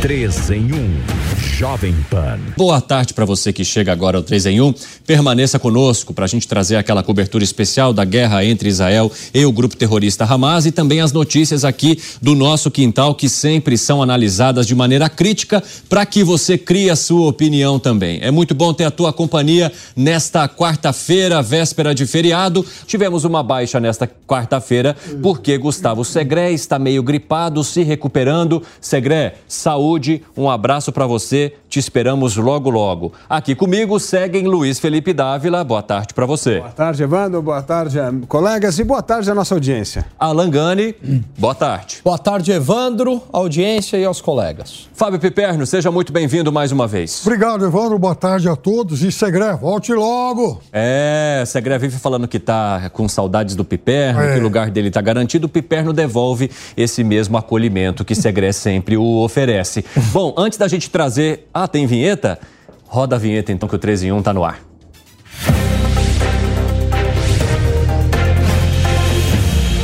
3 em 1. Jovem Pan. Boa tarde para você que chega agora ao 3 em 1. Permaneça conosco para a gente trazer aquela cobertura especial da guerra entre Israel e o grupo terrorista Hamas e também as notícias aqui do nosso quintal que sempre são analisadas de maneira crítica para que você crie a sua opinião também. É muito bom ter a tua companhia nesta quarta-feira, véspera de feriado. Tivemos uma baixa nesta quarta-feira porque Gustavo Segré está meio gripado, se recuperando. Segré, saúde, um abraço para você te esperamos logo, logo. Aqui comigo seguem Luiz Felipe Dávila. Boa tarde para você. Boa tarde, Evandro. Boa tarde, colegas. E boa tarde à nossa audiência. Alan Gani, boa tarde. Boa tarde, Evandro, audiência e aos colegas. Fábio Piperno, seja muito bem-vindo mais uma vez. Obrigado, Evandro. Boa tarde a todos. E Segré, volte logo. É, Segré vive falando que tá com saudades do Piperno, é. que o lugar dele tá garantido. O Piperno devolve esse mesmo acolhimento que Segré sempre o oferece. Bom, antes da gente trazer ah, tem vinheta? Roda a vinheta então que o 3 em 1 tá no ar.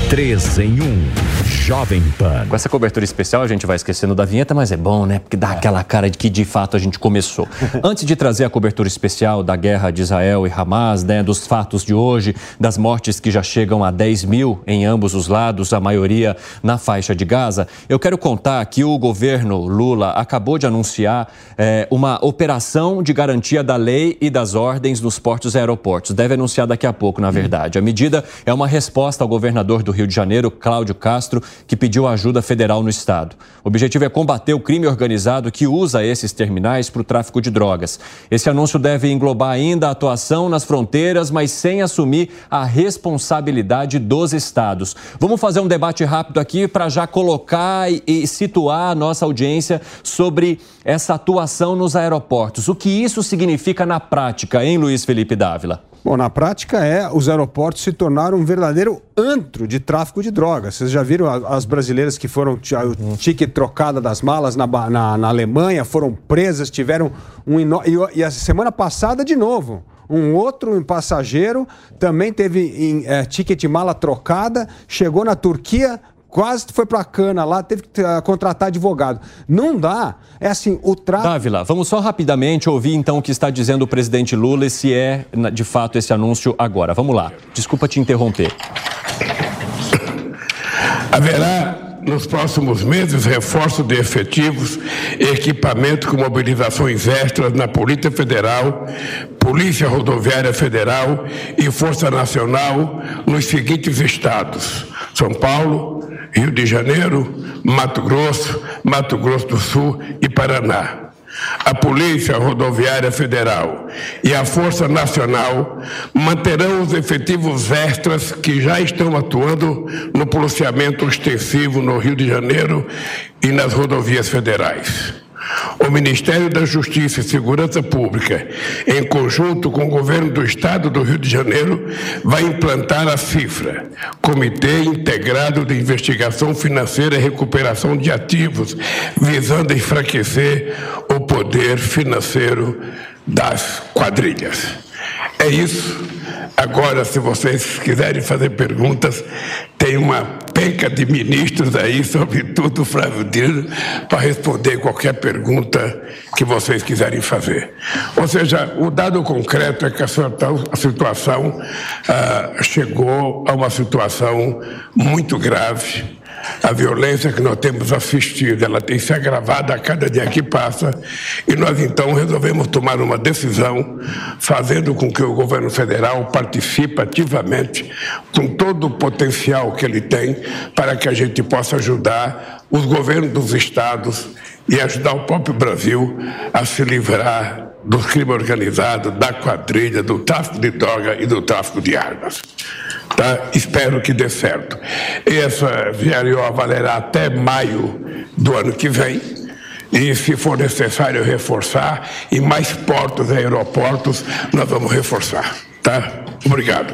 3 em 1. Jovem Pan. Com essa cobertura especial, a gente vai esquecendo da vinheta, mas é bom, né? Porque dá é. aquela cara de que de fato a gente começou. Antes de trazer a cobertura especial da guerra de Israel e Hamas, né? Dos fatos de hoje, das mortes que já chegam a 10 mil em ambos os lados, a maioria na faixa de Gaza, eu quero contar que o governo Lula acabou de anunciar é, uma operação de garantia da lei e das ordens nos portos e aeroportos. Deve anunciar daqui a pouco, na verdade. A medida é uma resposta ao governador do Rio de Janeiro, Cláudio Castro, que pediu ajuda federal no estado. O objetivo é combater o crime organizado que usa esses terminais para o tráfico de drogas. Esse anúncio deve englobar ainda a atuação nas fronteiras, mas sem assumir a responsabilidade dos estados. Vamos fazer um debate rápido aqui para já colocar e situar a nossa audiência sobre essa atuação nos aeroportos. O que isso significa na prática, hein, Luiz Felipe Dávila? Bom, na prática é os aeroportos se tornaram um verdadeiro antro de tráfico de drogas. Vocês já viram as brasileiras que foram o ticket trocada das malas na, na, na Alemanha, foram presas, tiveram um e, e a semana passada de novo. Um outro passageiro também teve em, é, ticket mala trocada, chegou na Turquia, quase foi para a cana lá, teve que uh, contratar advogado. Não dá. É assim, o trato. Dávila, vamos só rapidamente ouvir então o que está dizendo o presidente Lula e se é de fato esse anúncio agora. Vamos lá. Desculpa te interromper. Haverá nos próximos meses reforço de efetivos, equipamento com mobilizações extras na Polícia Federal, Polícia Rodoviária Federal e Força Nacional nos seguintes estados: São Paulo, Rio de Janeiro, Mato Grosso, Mato Grosso do Sul e Paraná. A Polícia Rodoviária Federal e a Força Nacional manterão os efetivos extras que já estão atuando no policiamento extensivo no Rio de Janeiro e nas rodovias federais. O Ministério da Justiça e Segurança Pública, em conjunto com o governo do Estado do Rio de Janeiro, vai implantar a CIFRA, Comitê Integrado de Investigação Financeira e Recuperação de Ativos, visando enfraquecer o poder financeiro das quadrilhas. É isso. Agora, se vocês quiserem fazer perguntas, tem uma penca de ministros aí, sobretudo Flávio Dino, para responder qualquer pergunta que vocês quiserem fazer. Ou seja, o dado concreto é que a situação ah, chegou a uma situação muito grave a violência que nós temos assistido, ela tem se agravado a cada dia que passa, e nós então resolvemos tomar uma decisão, fazendo com que o governo federal participe ativamente com todo o potencial que ele tem para que a gente possa ajudar os governos dos estados e ajudar o próprio Brasil a se livrar do crime organizado, da quadrilha, do tráfico de droga e do tráfico de armas. Tá? Espero que dê certo. Essa VLO valerá até maio do ano que vem. E se for necessário reforçar, e mais portos e aeroportos, nós vamos reforçar. Tá? Obrigado.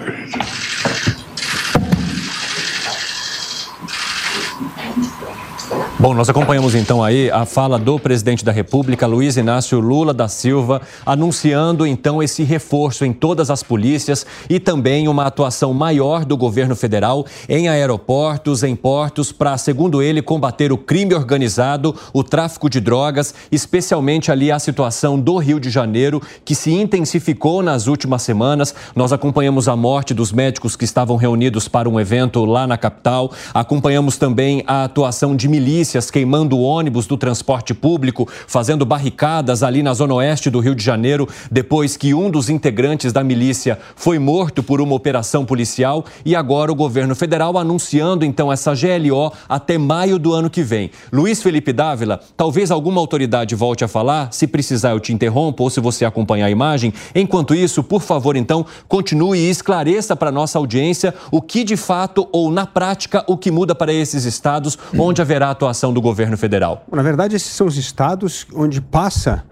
Bom, nós acompanhamos então aí a fala do presidente da República, Luiz Inácio Lula da Silva, anunciando então esse reforço em todas as polícias e também uma atuação maior do governo federal em aeroportos, em portos, para, segundo ele, combater o crime organizado, o tráfico de drogas, especialmente ali a situação do Rio de Janeiro, que se intensificou nas últimas semanas. Nós acompanhamos a morte dos médicos que estavam reunidos para um evento lá na capital, acompanhamos também a atuação de milícias polícias queimando ônibus do transporte público, fazendo barricadas ali na zona oeste do Rio de Janeiro, depois que um dos integrantes da milícia foi morto por uma operação policial. E agora o governo federal anunciando então essa GLO até maio do ano que vem. Luiz Felipe Dávila, talvez alguma autoridade volte a falar, se precisar eu te interrompo ou se você acompanhar a imagem. Enquanto isso, por favor, então, continue e esclareça para nossa audiência o que de fato ou na prática o que muda para esses estados onde haverá atuação atuação do governo federal? Na verdade, esses são os estados onde passa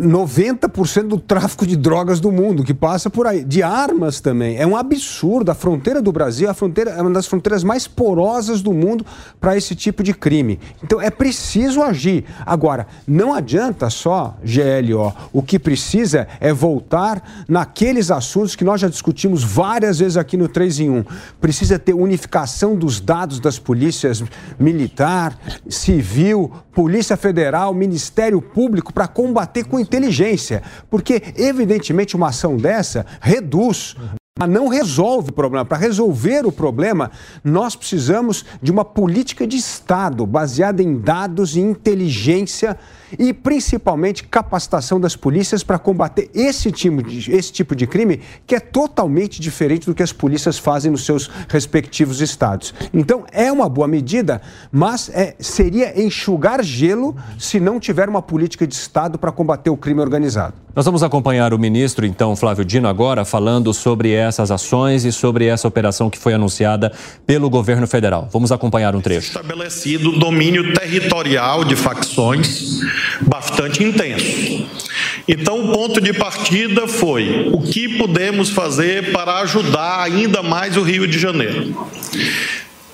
90% do tráfico de drogas do mundo, que passa por aí, de armas também. É um absurdo. A fronteira do Brasil a fronteira, é uma das fronteiras mais porosas do mundo para esse tipo de crime. Então é preciso agir. Agora, não adianta só GLO. O que precisa é voltar naqueles assuntos que nós já discutimos várias vezes aqui no 3 em 1. Precisa ter unificação dos dados das polícias militar, civil, Polícia Federal, Ministério Público para combater com inteligência, porque evidentemente uma ação dessa reduz mas não resolve o problema. Para resolver o problema, nós precisamos de uma política de Estado baseada em dados e inteligência e principalmente capacitação das polícias para combater esse tipo, de, esse tipo de crime que é totalmente diferente do que as polícias fazem nos seus respectivos estados. Então, é uma boa medida, mas é, seria enxugar gelo se não tiver uma política de Estado para combater o crime organizado. Nós vamos acompanhar o ministro, então, Flávio Dino, agora falando sobre essas ações e sobre essa operação que foi anunciada pelo governo federal. Vamos acompanhar um trecho. Estabelecido domínio territorial de facções bastante intenso. Então, o ponto de partida foi o que podemos fazer para ajudar ainda mais o Rio de Janeiro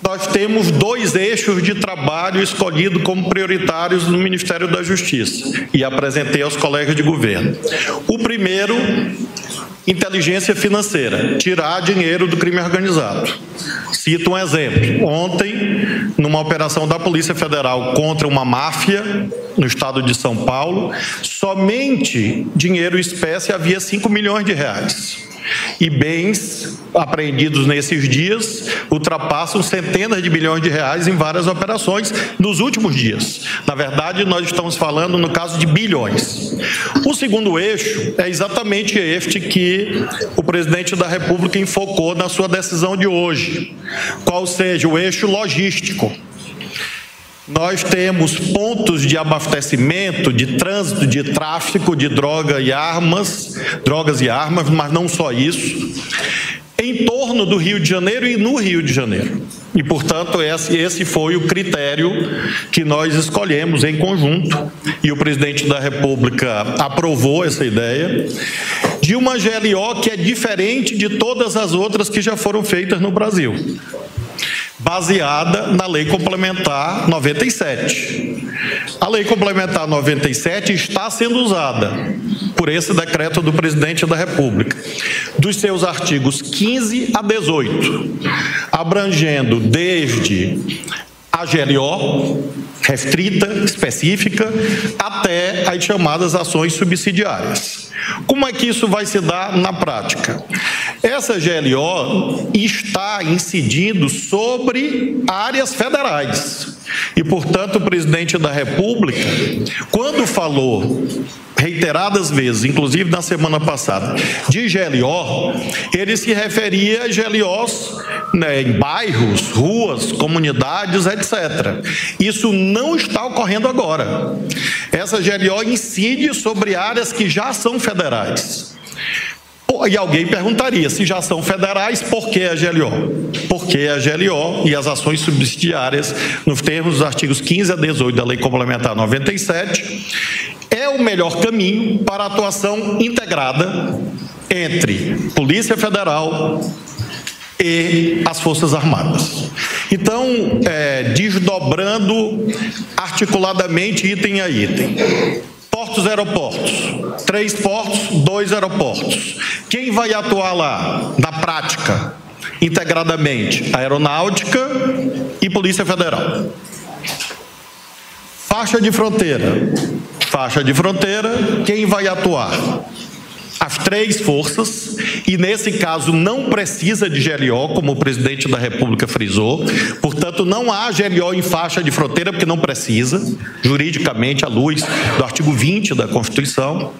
nós temos dois eixos de trabalho escolhidos como prioritários no Ministério da Justiça e apresentei aos colegas de governo. O primeiro, inteligência financeira, tirar dinheiro do crime organizado. Cito um exemplo. Ontem, numa operação da Polícia Federal contra uma máfia no estado de São Paulo, somente dinheiro espécie havia 5 milhões de reais e bens apreendidos nesses dias ultrapassam centenas de bilhões de reais em várias operações nos últimos dias. Na verdade, nós estamos falando no caso de bilhões. O segundo eixo é exatamente este que o presidente da República enfocou na sua decisão de hoje, qual seja o eixo logístico nós temos pontos de abastecimento, de trânsito, de tráfico de droga e armas, drogas e armas, mas não só isso, em torno do Rio de Janeiro e no Rio de Janeiro. E, portanto, esse, foi o critério que nós escolhemos em conjunto, e o presidente da República aprovou essa ideia, de uma GLO que é diferente de todas as outras que já foram feitas no Brasil baseada na Lei Complementar 97. A Lei Complementar 97 está sendo usada por esse decreto do presidente da República, dos seus artigos 15 a 18, abrangendo desde a GLO, restrita, específica, até as chamadas ações subsidiárias. Como é que isso vai se dar na prática? Essa GLO está incidindo sobre áreas federais. E, portanto, o presidente da República, quando falou reiteradas vezes, inclusive na semana passada, de GLO, ele se referia a GLOs né, em bairros, ruas, comunidades, etc. Isso não está ocorrendo agora. Essa GLO incide sobre áreas que já são federais. E alguém perguntaria, se já são federais, por que a GLO? Porque a GLO e as ações subsidiárias, nos termos dos artigos 15 a 18 da Lei Complementar 97, é o melhor caminho para a atuação integrada entre Polícia Federal, e as Forças Armadas. Então, é, desdobrando articuladamente item a item. Portos aeroportos. Três portos, dois aeroportos. Quem vai atuar lá, na prática, integradamente? Aeronáutica e Polícia Federal. Faixa de fronteira. Faixa de fronteira, quem vai atuar? As três forças, e nesse caso não precisa de GLO, como o presidente da República frisou. Portanto, não há GLO em faixa de fronteira, porque não precisa, juridicamente, à luz do artigo 20 da Constituição.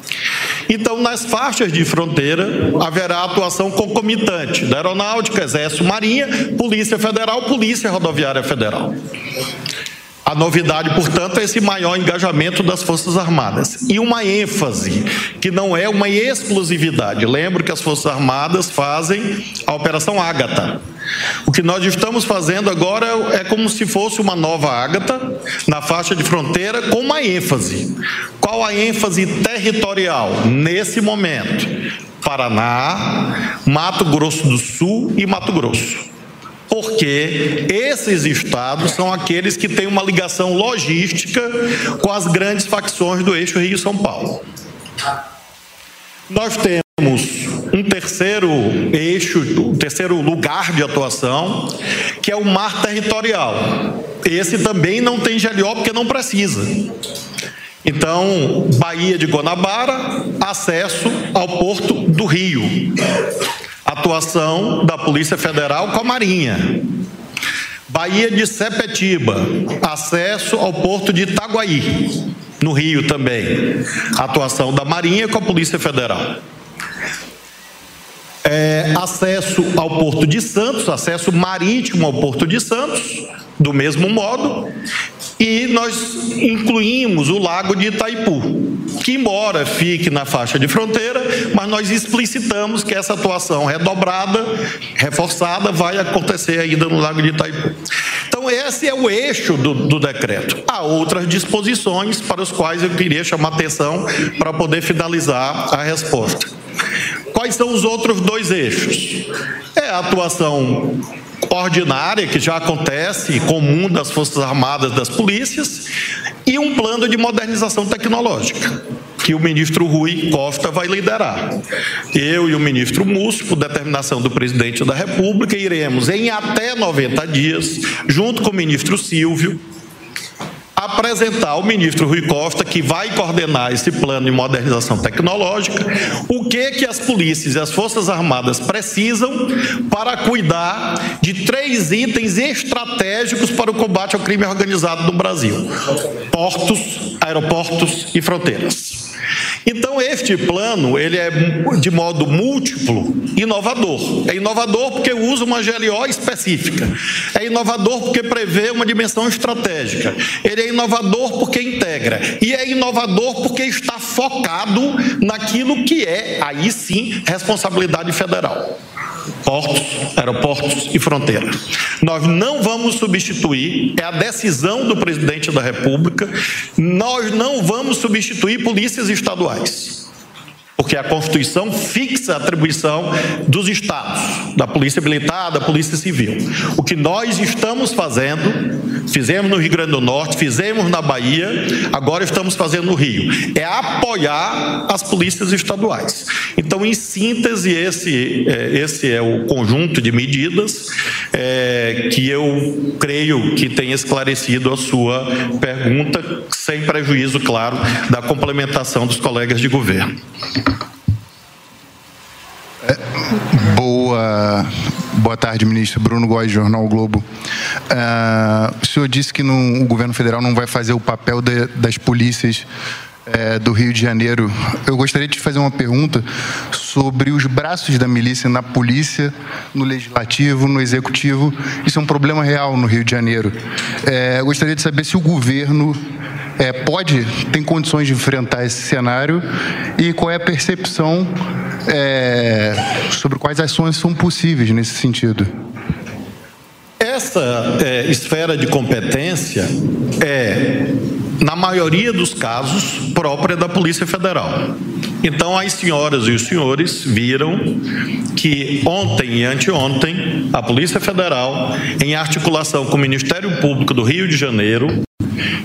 Então, nas faixas de fronteira, haverá atuação concomitante da Aeronáutica, Exército, Marinha, Polícia Federal, Polícia Rodoviária Federal. A novidade, portanto, é esse maior engajamento das Forças Armadas e uma ênfase, que não é uma exclusividade. Lembro que as Forças Armadas fazem a Operação Ágata. O que nós estamos fazendo agora é como se fosse uma nova Ágata na faixa de fronteira com uma ênfase. Qual a ênfase territorial nesse momento? Paraná, Mato Grosso do Sul e Mato Grosso porque esses estados são aqueles que têm uma ligação logística com as grandes facções do eixo Rio-São Paulo. Nós temos um terceiro eixo, um terceiro lugar de atuação, que é o mar territorial. Esse também não tem GLO porque não precisa. Então, Baía de Guanabara, acesso ao porto do Rio atuação da Polícia Federal com a Marinha. Baía de Sepetiba, acesso ao porto de Itaguaí, no Rio também. Atuação da Marinha com a Polícia Federal. É, acesso ao Porto de Santos, acesso marítimo ao Porto de Santos, do mesmo modo, e nós incluímos o Lago de Itaipu, que, embora fique na faixa de fronteira, mas nós explicitamos que essa atuação redobrada, reforçada, vai acontecer ainda no Lago de Itaipu. Então, esse é o eixo do, do decreto. Há outras disposições para as quais eu queria chamar atenção para poder finalizar a resposta. Quais são os outros dois eixos? É a atuação ordinária, que já acontece, comum das Forças Armadas das polícias, e um plano de modernização tecnológica que o ministro Rui Costa vai liderar. Eu e o ministro Múcio, por determinação do presidente da República, iremos em até 90 dias, junto com o ministro Silvio, apresentar ao ministro Rui Costa, que vai coordenar esse plano de modernização tecnológica, o que que as polícias e as Forças Armadas precisam para cuidar de três itens estratégicos para o combate ao crime organizado no Brasil: portos, aeroportos e fronteiras. Então este plano, ele é de modo múltiplo inovador. É inovador porque usa uma GLO específica. É inovador porque prevê uma dimensão estratégica. Ele é inovador porque integra. E é inovador porque está focado naquilo que é, aí sim, responsabilidade federal portos, aeroportos e fronteira. Nós não vamos substituir, é a decisão do presidente da República, nós não vamos substituir polícias estaduais porque a Constituição fixa a atribuição dos estados, da Polícia Militar, da Polícia Civil. O que nós estamos fazendo, fizemos no Rio Grande do Norte, fizemos na Bahia, agora estamos fazendo no Rio, é apoiar as polícias estaduais. Então, em síntese, esse, é, esse é o conjunto de medidas é, que eu creio que tem esclarecido a sua pergunta, sem prejuízo, claro, da complementação dos colegas de governo. Boa, boa tarde, ministro. Bruno Góes, Jornal Globo. Uh, o senhor disse que no, o governo federal não vai fazer o papel de, das polícias é, do Rio de Janeiro. Eu gostaria de fazer uma pergunta sobre os braços da milícia na polícia, no legislativo, no executivo. Isso é um problema real no Rio de Janeiro. É, eu gostaria de saber se o governo é, pode, tem condições de enfrentar esse cenário e qual é a percepção é, sobre quais ações são possíveis nesse sentido. Essa é, esfera de competência é, na maioria dos casos, própria da Polícia Federal. Então, as senhoras e os senhores viram que ontem e anteontem a Polícia Federal, em articulação com o Ministério Público do Rio de Janeiro,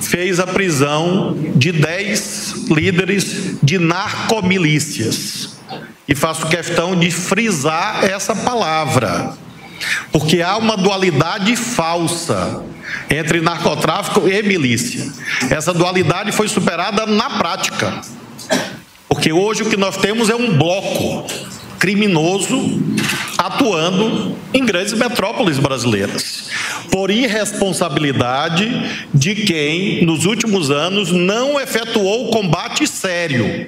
fez a prisão de 10 líderes de narcomilícias. E faço questão de frisar essa palavra, porque há uma dualidade falsa entre narcotráfico e milícia. Essa dualidade foi superada na prática. Porque hoje o que nós temos é um bloco criminoso atuando em grandes metrópoles brasileiras, por irresponsabilidade de quem, nos últimos anos, não efetuou combate sério.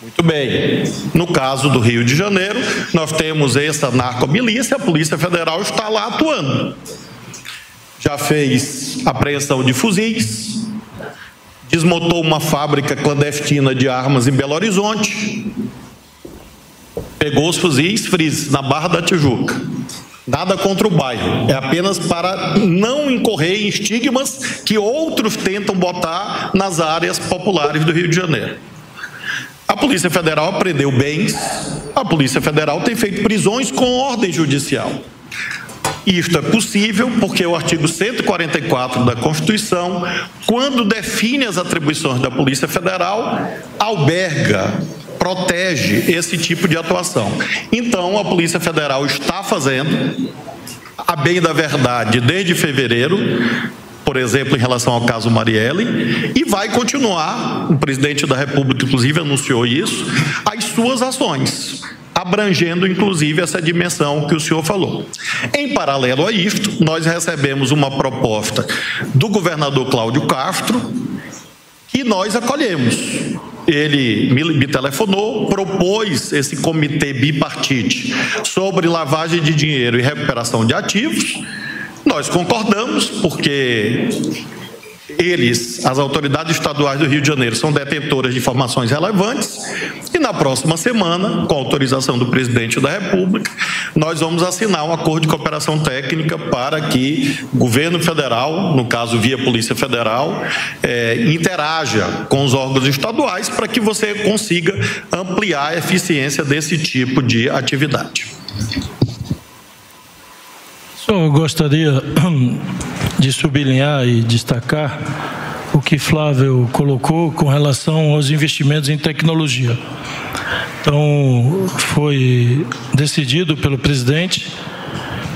Muito bem. No caso do Rio de Janeiro, nós temos essa narcomilícia, a Polícia Federal está lá atuando. Já fez apreensão de fuzis, desmontou uma fábrica clandestina de armas em Belo Horizonte, pegou os fuzis fris na Barra da Tijuca. Nada contra o bairro, é apenas para não incorrer em estigmas que outros tentam botar nas áreas populares do Rio de Janeiro. A Polícia Federal apreendeu bens, a Polícia Federal tem feito prisões com ordem judicial. Isto é possível porque o artigo 144 da Constituição, quando define as atribuições da Polícia Federal, alberga protege esse tipo de atuação. Então, a Polícia Federal está fazendo, a bem da verdade, desde fevereiro, por exemplo, em relação ao caso Marielle, e vai continuar, o presidente da República, inclusive, anunciou isso, as suas ações abrangendo inclusive essa dimensão que o senhor falou. Em paralelo a isto, nós recebemos uma proposta do governador Cláudio Castro que nós acolhemos. Ele me, me telefonou, propôs esse comitê bipartite sobre lavagem de dinheiro e recuperação de ativos. Nós concordamos, porque eles, as autoridades estaduais do Rio de Janeiro, são detentoras de informações relevantes e na próxima semana, com autorização do presidente da República, nós vamos assinar um acordo de cooperação técnica para que o governo federal, no caso via Polícia Federal, é, interaja com os órgãos estaduais para que você consiga ampliar a eficiência desse tipo de atividade. Eu gostaria de sublinhar e destacar o que Flávio colocou com relação aos investimentos em tecnologia. Então, foi decidido pelo presidente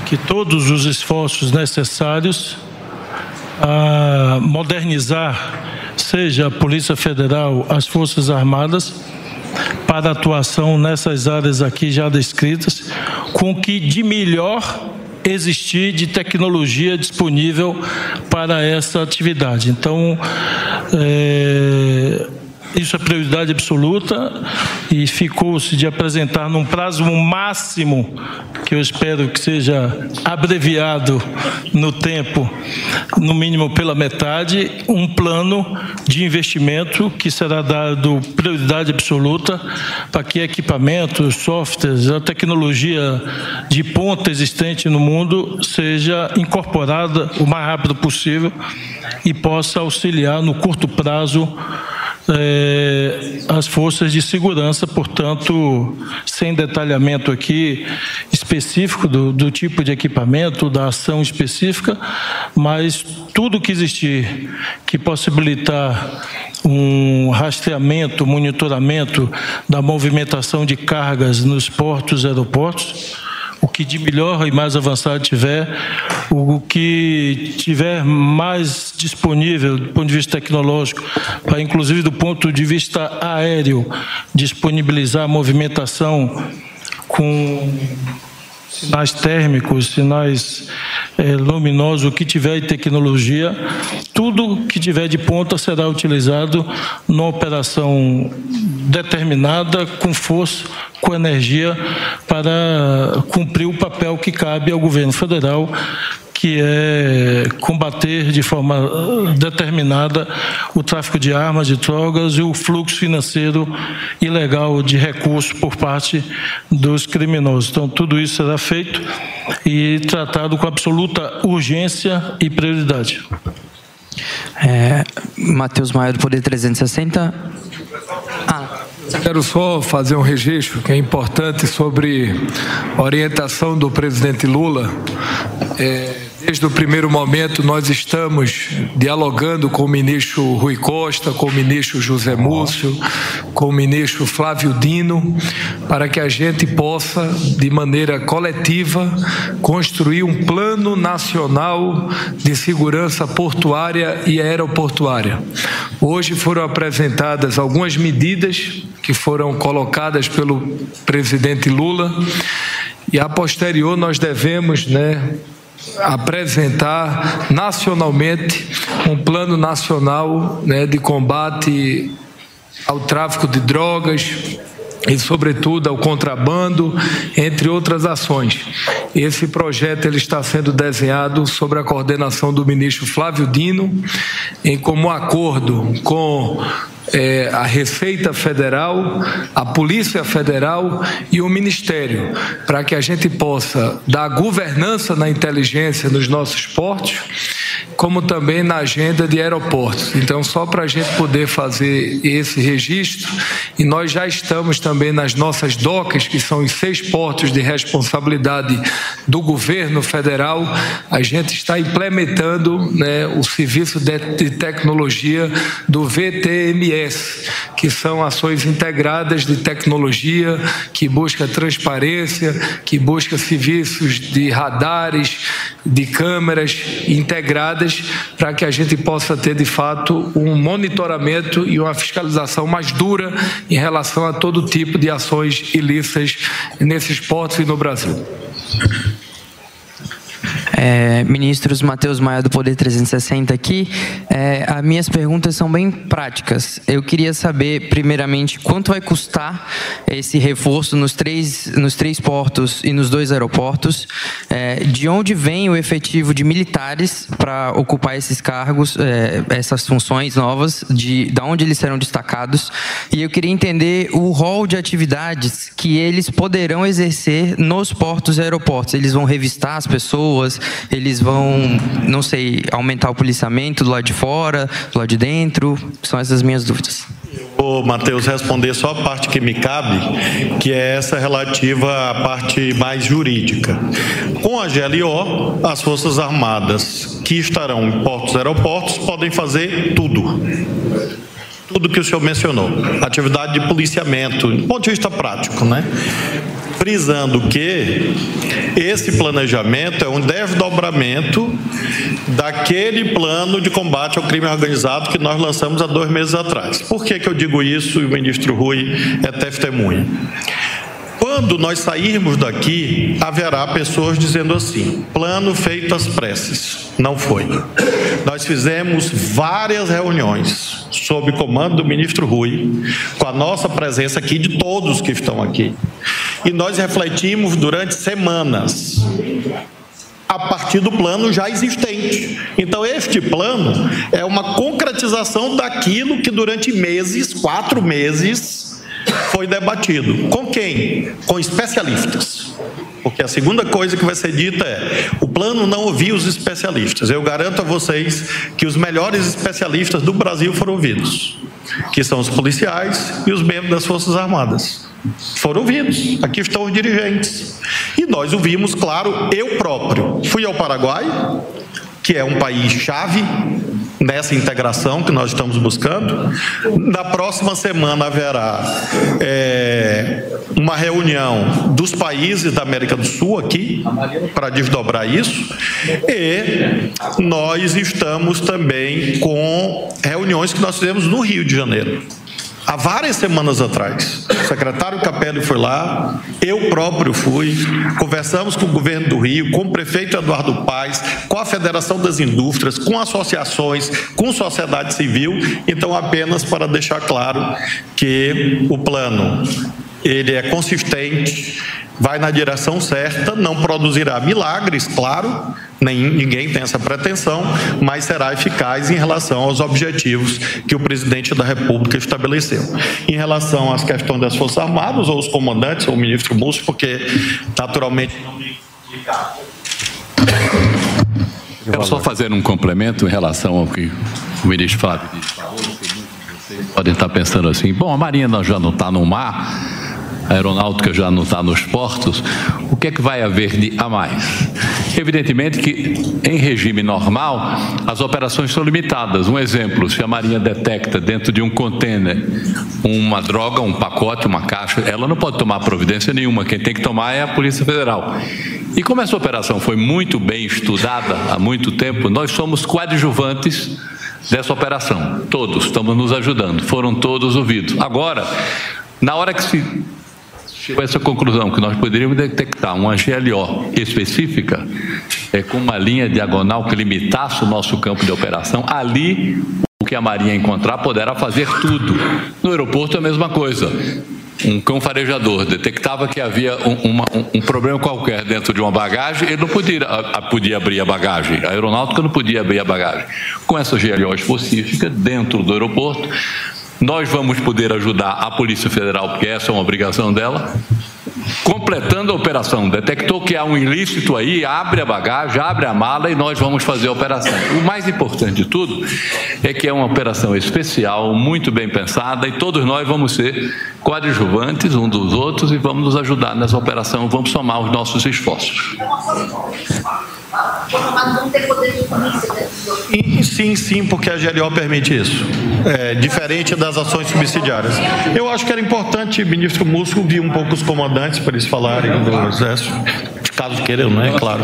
que todos os esforços necessários a modernizar, seja a Polícia Federal, as Forças Armadas, para atuação nessas áreas aqui já descritas, com o que de melhor existir de tecnologia disponível para essa atividade. Então, é, isso é prioridade absoluta e ficou-se de apresentar num prazo máximo, que eu espero que seja abreviado no tempo, no mínimo pela metade, um plano de investimento que será dado prioridade absoluta para que equipamentos, softwares, a tecnologia de ponta existente no mundo seja incorporada o mais rápido possível e possa auxiliar no curto prazo é, as forças de segurança, portanto, sem detalhamento aqui específico do, do, tipo de equipamento, da ação específica, mas tudo que existir que possibilitar um rastreamento, monitoramento da movimentação de cargas nos portos aeroportos, o que de melhor e mais avançado tiver, o que tiver mais disponível do ponto de vista tecnológico, para inclusive do ponto de vista aéreo, disponibilizar a movimentação com sinais térmicos, sinais é, luminosos, o que tiver de tecnologia, tudo que tiver de ponta será utilizado numa operação determinada, com força, com energia, para cumprir o papel que cabe ao governo federal que é combater de forma ah, determinada o tráfico de armas, de drogas e o fluxo financeiro ilegal de recursos por parte dos criminosos. Então, tudo isso será feito e tratado com absoluta urgência e prioridade. É, Matheus Maia, do Poder 360. Ah. Quero só fazer um registro que é importante sobre a orientação do presidente Lula. É, desde o primeiro momento, nós estamos dialogando com o ministro Rui Costa, com o ministro José Múcio, com o ministro Flávio Dino, para que a gente possa, de maneira coletiva, construir um plano nacional de segurança portuária e aeroportuária. Hoje foram apresentadas algumas medidas que foram colocadas pelo presidente Lula e a posterior nós devemos, né, apresentar nacionalmente um plano nacional né, de combate ao tráfico de drogas e sobretudo ao contrabando, entre outras ações. Esse projeto ele está sendo desenhado sob a coordenação do ministro Flávio Dino, em comum acordo com é, a Receita Federal, a Polícia Federal e o Ministério, para que a gente possa dar governança na inteligência nos nossos portos, como também na agenda de aeroportos. Então, só para a gente poder fazer esse registro, e nós já estamos também nas nossas docas, que são os seis portos de responsabilidade do governo federal, a gente está implementando né, o serviço de, tecnologia do VTME que são ações integradas de tecnologia, que busca transparência, que busca serviços de radares, de câmeras integradas, para que a gente possa ter de fato um monitoramento e uma fiscalização mais dura em relação a todo tipo de ações ilícitas nesses portos e no Brasil. É, ministros Matheus Maia do Poder 360 aqui. É, as minhas perguntas são bem práticas. Eu queria saber, primeiramente, quanto vai custar esse reforço nos três, nos três portos e nos dois aeroportos, é, de onde vem o efetivo de militares para ocupar esses cargos, é, essas funções novas, de, de onde eles serão destacados, e eu queria entender o rol de atividades que eles poderão exercer nos portos e aeroportos. Eles vão revistar as pessoas, eles vão, não sei, aumentar o policiamento do lado de fora, do lado de dentro? São essas minhas dúvidas. Vou, Matheus, responder só a parte que me cabe, que é essa relativa à parte mais jurídica. Com a GLO, as Forças Armadas que estarão em portos e aeroportos podem fazer tudo tudo que o senhor mencionou. Atividade de policiamento, do ponto de vista prático, né? Frisando que esse planejamento é um desdobramento daquele plano de combate ao crime organizado que nós lançamos há dois meses atrás. Por que, que eu digo isso e o ministro Rui é testemunha? Quando nós sairmos daqui, haverá pessoas dizendo assim: plano feito às pressas. Não foi. Nós fizemos várias reuniões sob comando do ministro Rui, com a nossa presença aqui, de todos que estão aqui. E nós refletimos durante semanas a partir do plano já existente. Então, este plano é uma concretização daquilo que durante meses, quatro meses, foi debatido. Com quem? Com especialistas. Porque a segunda coisa que vai ser dita é: o plano não ouviu os especialistas. Eu garanto a vocês que os melhores especialistas do Brasil foram ouvidos, que são os policiais e os membros das Forças Armadas. Foram ouvidos. Aqui estão os dirigentes. E nós ouvimos, claro, eu próprio. Fui ao Paraguai, que é um país chave nessa integração que nós estamos buscando. Na próxima semana haverá é, uma reunião dos países da América do Sul aqui para desdobrar isso e nós estamos também com reuniões que nós fizemos no Rio de Janeiro há várias semanas atrás. O secretário Capelli foi lá, eu próprio fui, conversamos com o governo do Rio, com o prefeito Eduardo Paes, com a Federação das Indústrias, com associações, com sociedade civil. Então, apenas para deixar claro que o plano ele é consistente, vai na direção certa, não produzirá milagres, claro, nem, ninguém tem essa pretensão, mas será eficaz em relação aos objetivos que o presidente da República estabeleceu. Em relação às questões das Forças Armadas, ou os comandantes, ou o ministro Múcio, porque naturalmente Quero só fazer um complemento em relação ao que o ministro Flávio disse. podem estar pensando assim: bom, a Marinha já não está no mar a aeronáutica já não está nos portos, o que é que vai haver de a mais? Evidentemente que, em regime normal, as operações são limitadas. Um exemplo: se a Marinha detecta dentro de um contêiner uma droga, um pacote, uma caixa, ela não pode tomar providência nenhuma. Quem tem que tomar é a Polícia Federal. E como essa operação foi muito bem estudada há muito tempo, nós somos coadjuvantes dessa operação. Todos estamos nos ajudando, foram todos ouvidos. Agora, na hora que se chegou a essa conclusão que nós poderíamos detectar uma GLO específica é, com uma linha diagonal que limitasse o nosso campo de operação, ali o que a Marinha encontrar poderá fazer tudo. No aeroporto é a mesma coisa. Um cão farejador detectava que havia um, uma, um, um, problema qualquer dentro de uma bagagem, ele não podia, a, a, podia abrir a bagagem. A aeronáutica não podia abrir a bagagem. Com essa GLO específica, dentro do aeroporto, nós vamos poder ajudar a Polícia Federal, porque essa é uma obrigação dela, completando a operação. Detectou que há um ilícito aí, abre a bagagem, abre a mala e nós vamos fazer a operação. O mais importante de tudo é que é uma operação especial, muito bem pensada e todos nós vamos ser coadjuvantes um dos outros e vamos nos ajudar nessa operação, vamos somar os nossos esforços. Sim, sim, porque a GLO permite isso. É, diferente das ações subsidiárias. Eu acho que era importante, ministro Musco, ouvir um pouco os comandantes para eles falarem do Exército, caso queiram, não é? Claro.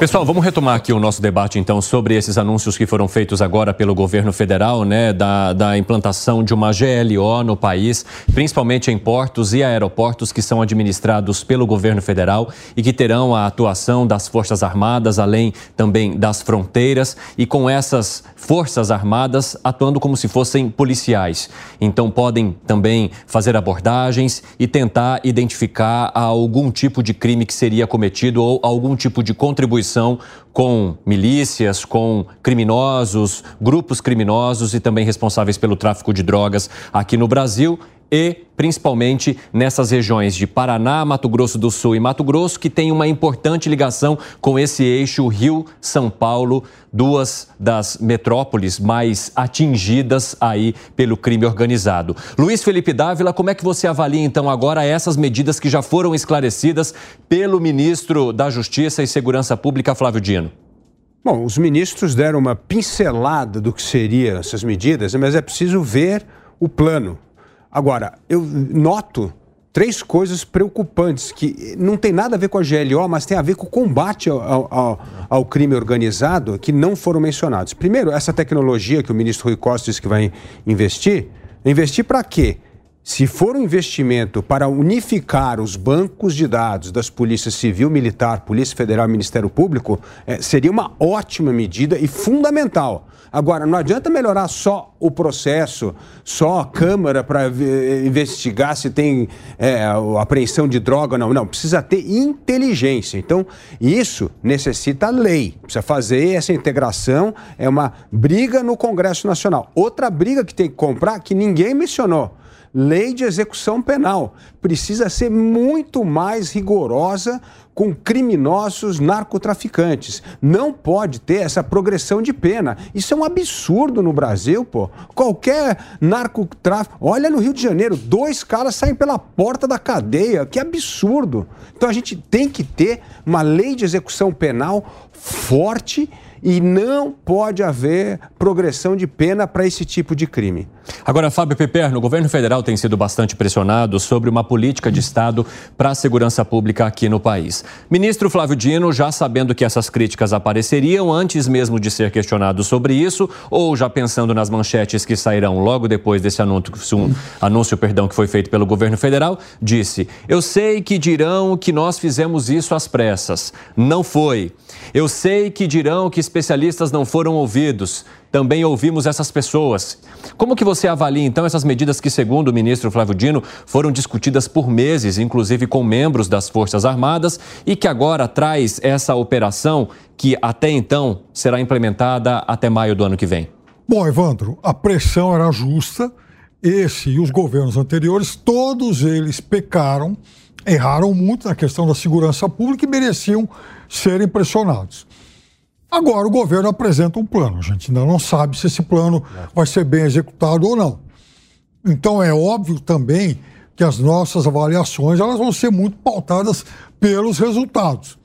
Pessoal, vamos retomar aqui o nosso debate então sobre esses anúncios que foram feitos agora pelo governo federal, né, da, da implantação de uma GLO no país, principalmente em portos e aeroportos que são administrados pelo governo federal e que terão a atuação das Forças Armadas, além também das fronteiras, e com essas Forças Armadas atuando como se fossem policiais. Então podem também fazer abordagens e tentar identificar algum tipo de crime que seria cometido ou algum tipo de contribuição contribuição com milícias, com criminosos, grupos criminosos e também responsáveis pelo tráfico de drogas aqui no Brasil e principalmente nessas regiões de Paraná, Mato Grosso do Sul e Mato Grosso, que tem uma importante ligação com esse eixo Rio-São Paulo, duas das metrópoles mais atingidas aí pelo crime organizado. Luiz Felipe Dávila, como é que você avalia então agora essas medidas que já foram esclarecidas pelo ministro da Justiça e Segurança Pública, Flávio Dino? Bom, os ministros deram uma pincelada do que seriam essas medidas, mas é preciso ver o plano. Agora, eu noto três coisas preocupantes que não tem nada a ver com a GLO, mas tem a ver com o combate ao, ao, ao crime organizado que não foram mencionados. Primeiro, essa tecnologia que o ministro Rui Costa disse que vai investir, investir para quê? Se for um investimento para unificar os bancos de dados das polícias civil, militar, Polícia Federal e Ministério Público, é, seria uma ótima medida e fundamental. Agora, não adianta melhorar só o processo, só a Câmara para investigar se tem é, apreensão de droga ou não. Não, precisa ter inteligência. Então, isso necessita lei. Precisa fazer essa integração. É uma briga no Congresso Nacional. Outra briga que tem que comprar, que ninguém mencionou lei de execução penal. Precisa ser muito mais rigorosa com criminosos narcotraficantes. Não pode ter essa progressão de pena. Isso é um absurdo no Brasil, pô. Qualquer narcotráfico. Olha no Rio de Janeiro, dois caras saem pela porta da cadeia. Que absurdo. Então a gente tem que ter uma lei de execução penal forte e não pode haver progressão de pena para esse tipo de crime. Agora, Fábio Peperno, o governo federal tem sido bastante pressionado sobre uma política de Estado para a segurança pública aqui no país. Ministro Flávio Dino, já sabendo que essas críticas apareceriam antes mesmo de ser questionado sobre isso, ou já pensando nas manchetes que sairão logo depois desse anúncio, anúncio perdão, que foi feito pelo governo federal, disse: Eu sei que dirão que nós fizemos isso às pressas. Não foi. Eu sei que dirão que especialistas não foram ouvidos. Também ouvimos essas pessoas. Como que você avalia então essas medidas que, segundo o ministro Flávio Dino, foram discutidas por meses, inclusive com membros das Forças Armadas, e que agora traz essa operação que até então será implementada até maio do ano que vem? Bom, Evandro, a pressão era justa. Esse e os governos anteriores, todos eles pecaram, erraram muito na questão da segurança pública e mereciam serem pressionados. Agora o governo apresenta um plano. A gente ainda não sabe se esse plano vai ser bem executado ou não. Então é óbvio também que as nossas avaliações elas vão ser muito pautadas pelos resultados.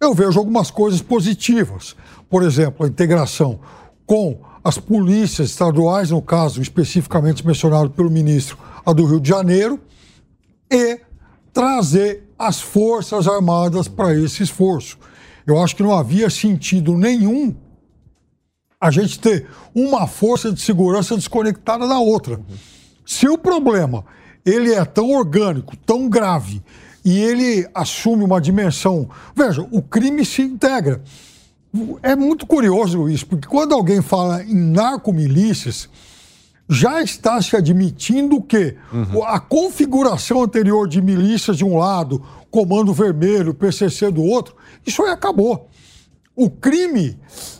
Eu vejo algumas coisas positivas. Por exemplo, a integração com as polícias estaduais, no caso especificamente mencionado pelo ministro, a do Rio de Janeiro, e trazer as Forças Armadas para esse esforço. Eu acho que não havia sentido nenhum a gente ter uma força de segurança desconectada da outra. Se o problema ele é tão orgânico, tão grave, e ele assume uma dimensão. Veja, o crime se integra. É muito curioso isso, porque quando alguém fala em narcomilícias, já está se admitindo que uhum. a configuração anterior de milícias de um lado, Comando Vermelho, PCC do outro, isso aí acabou. O crime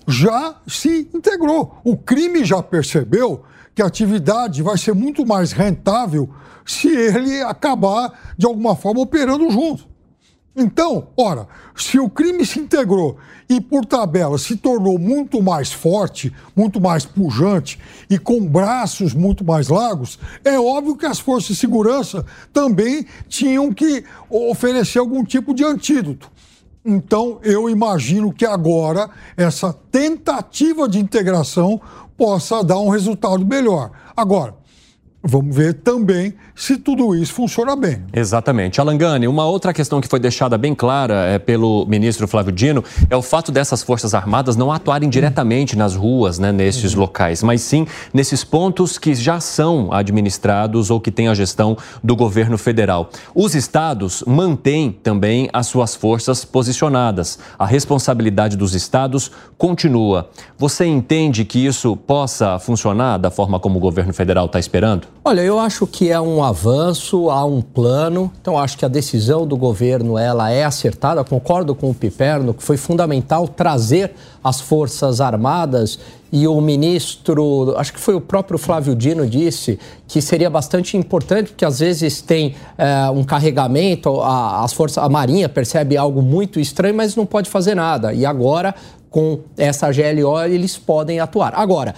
já se integrou. O crime já percebeu que a atividade vai ser muito mais rentável se ele acabar, de alguma forma, operando junto. Então, ora, se o crime se integrou e, por tabela, se tornou muito mais forte, muito mais pujante e com braços muito mais largos, é óbvio que as forças de segurança também tinham que oferecer algum tipo de antídoto. Então, eu imagino que agora essa tentativa de integração possa dar um resultado melhor. Agora, Vamos ver também se tudo isso funciona bem. Exatamente. Alangani, uma outra questão que foi deixada bem clara é, pelo ministro Flávio Dino é o fato dessas Forças Armadas não atuarem diretamente nas ruas, né, nesses locais, mas sim nesses pontos que já são administrados ou que têm a gestão do governo federal. Os estados mantêm também as suas forças posicionadas. A responsabilidade dos estados continua. Você entende que isso possa funcionar da forma como o governo federal está esperando? Olha, eu acho que é um avanço, há um plano. Então, acho que a decisão do governo ela é acertada. Concordo com o Piperno que foi fundamental trazer as Forças Armadas e o ministro, acho que foi o próprio Flávio Dino, disse que seria bastante importante, porque às vezes tem é, um carregamento, a, as forças, a Marinha percebe algo muito estranho, mas não pode fazer nada. E agora, com essa GLO, eles podem atuar. Agora,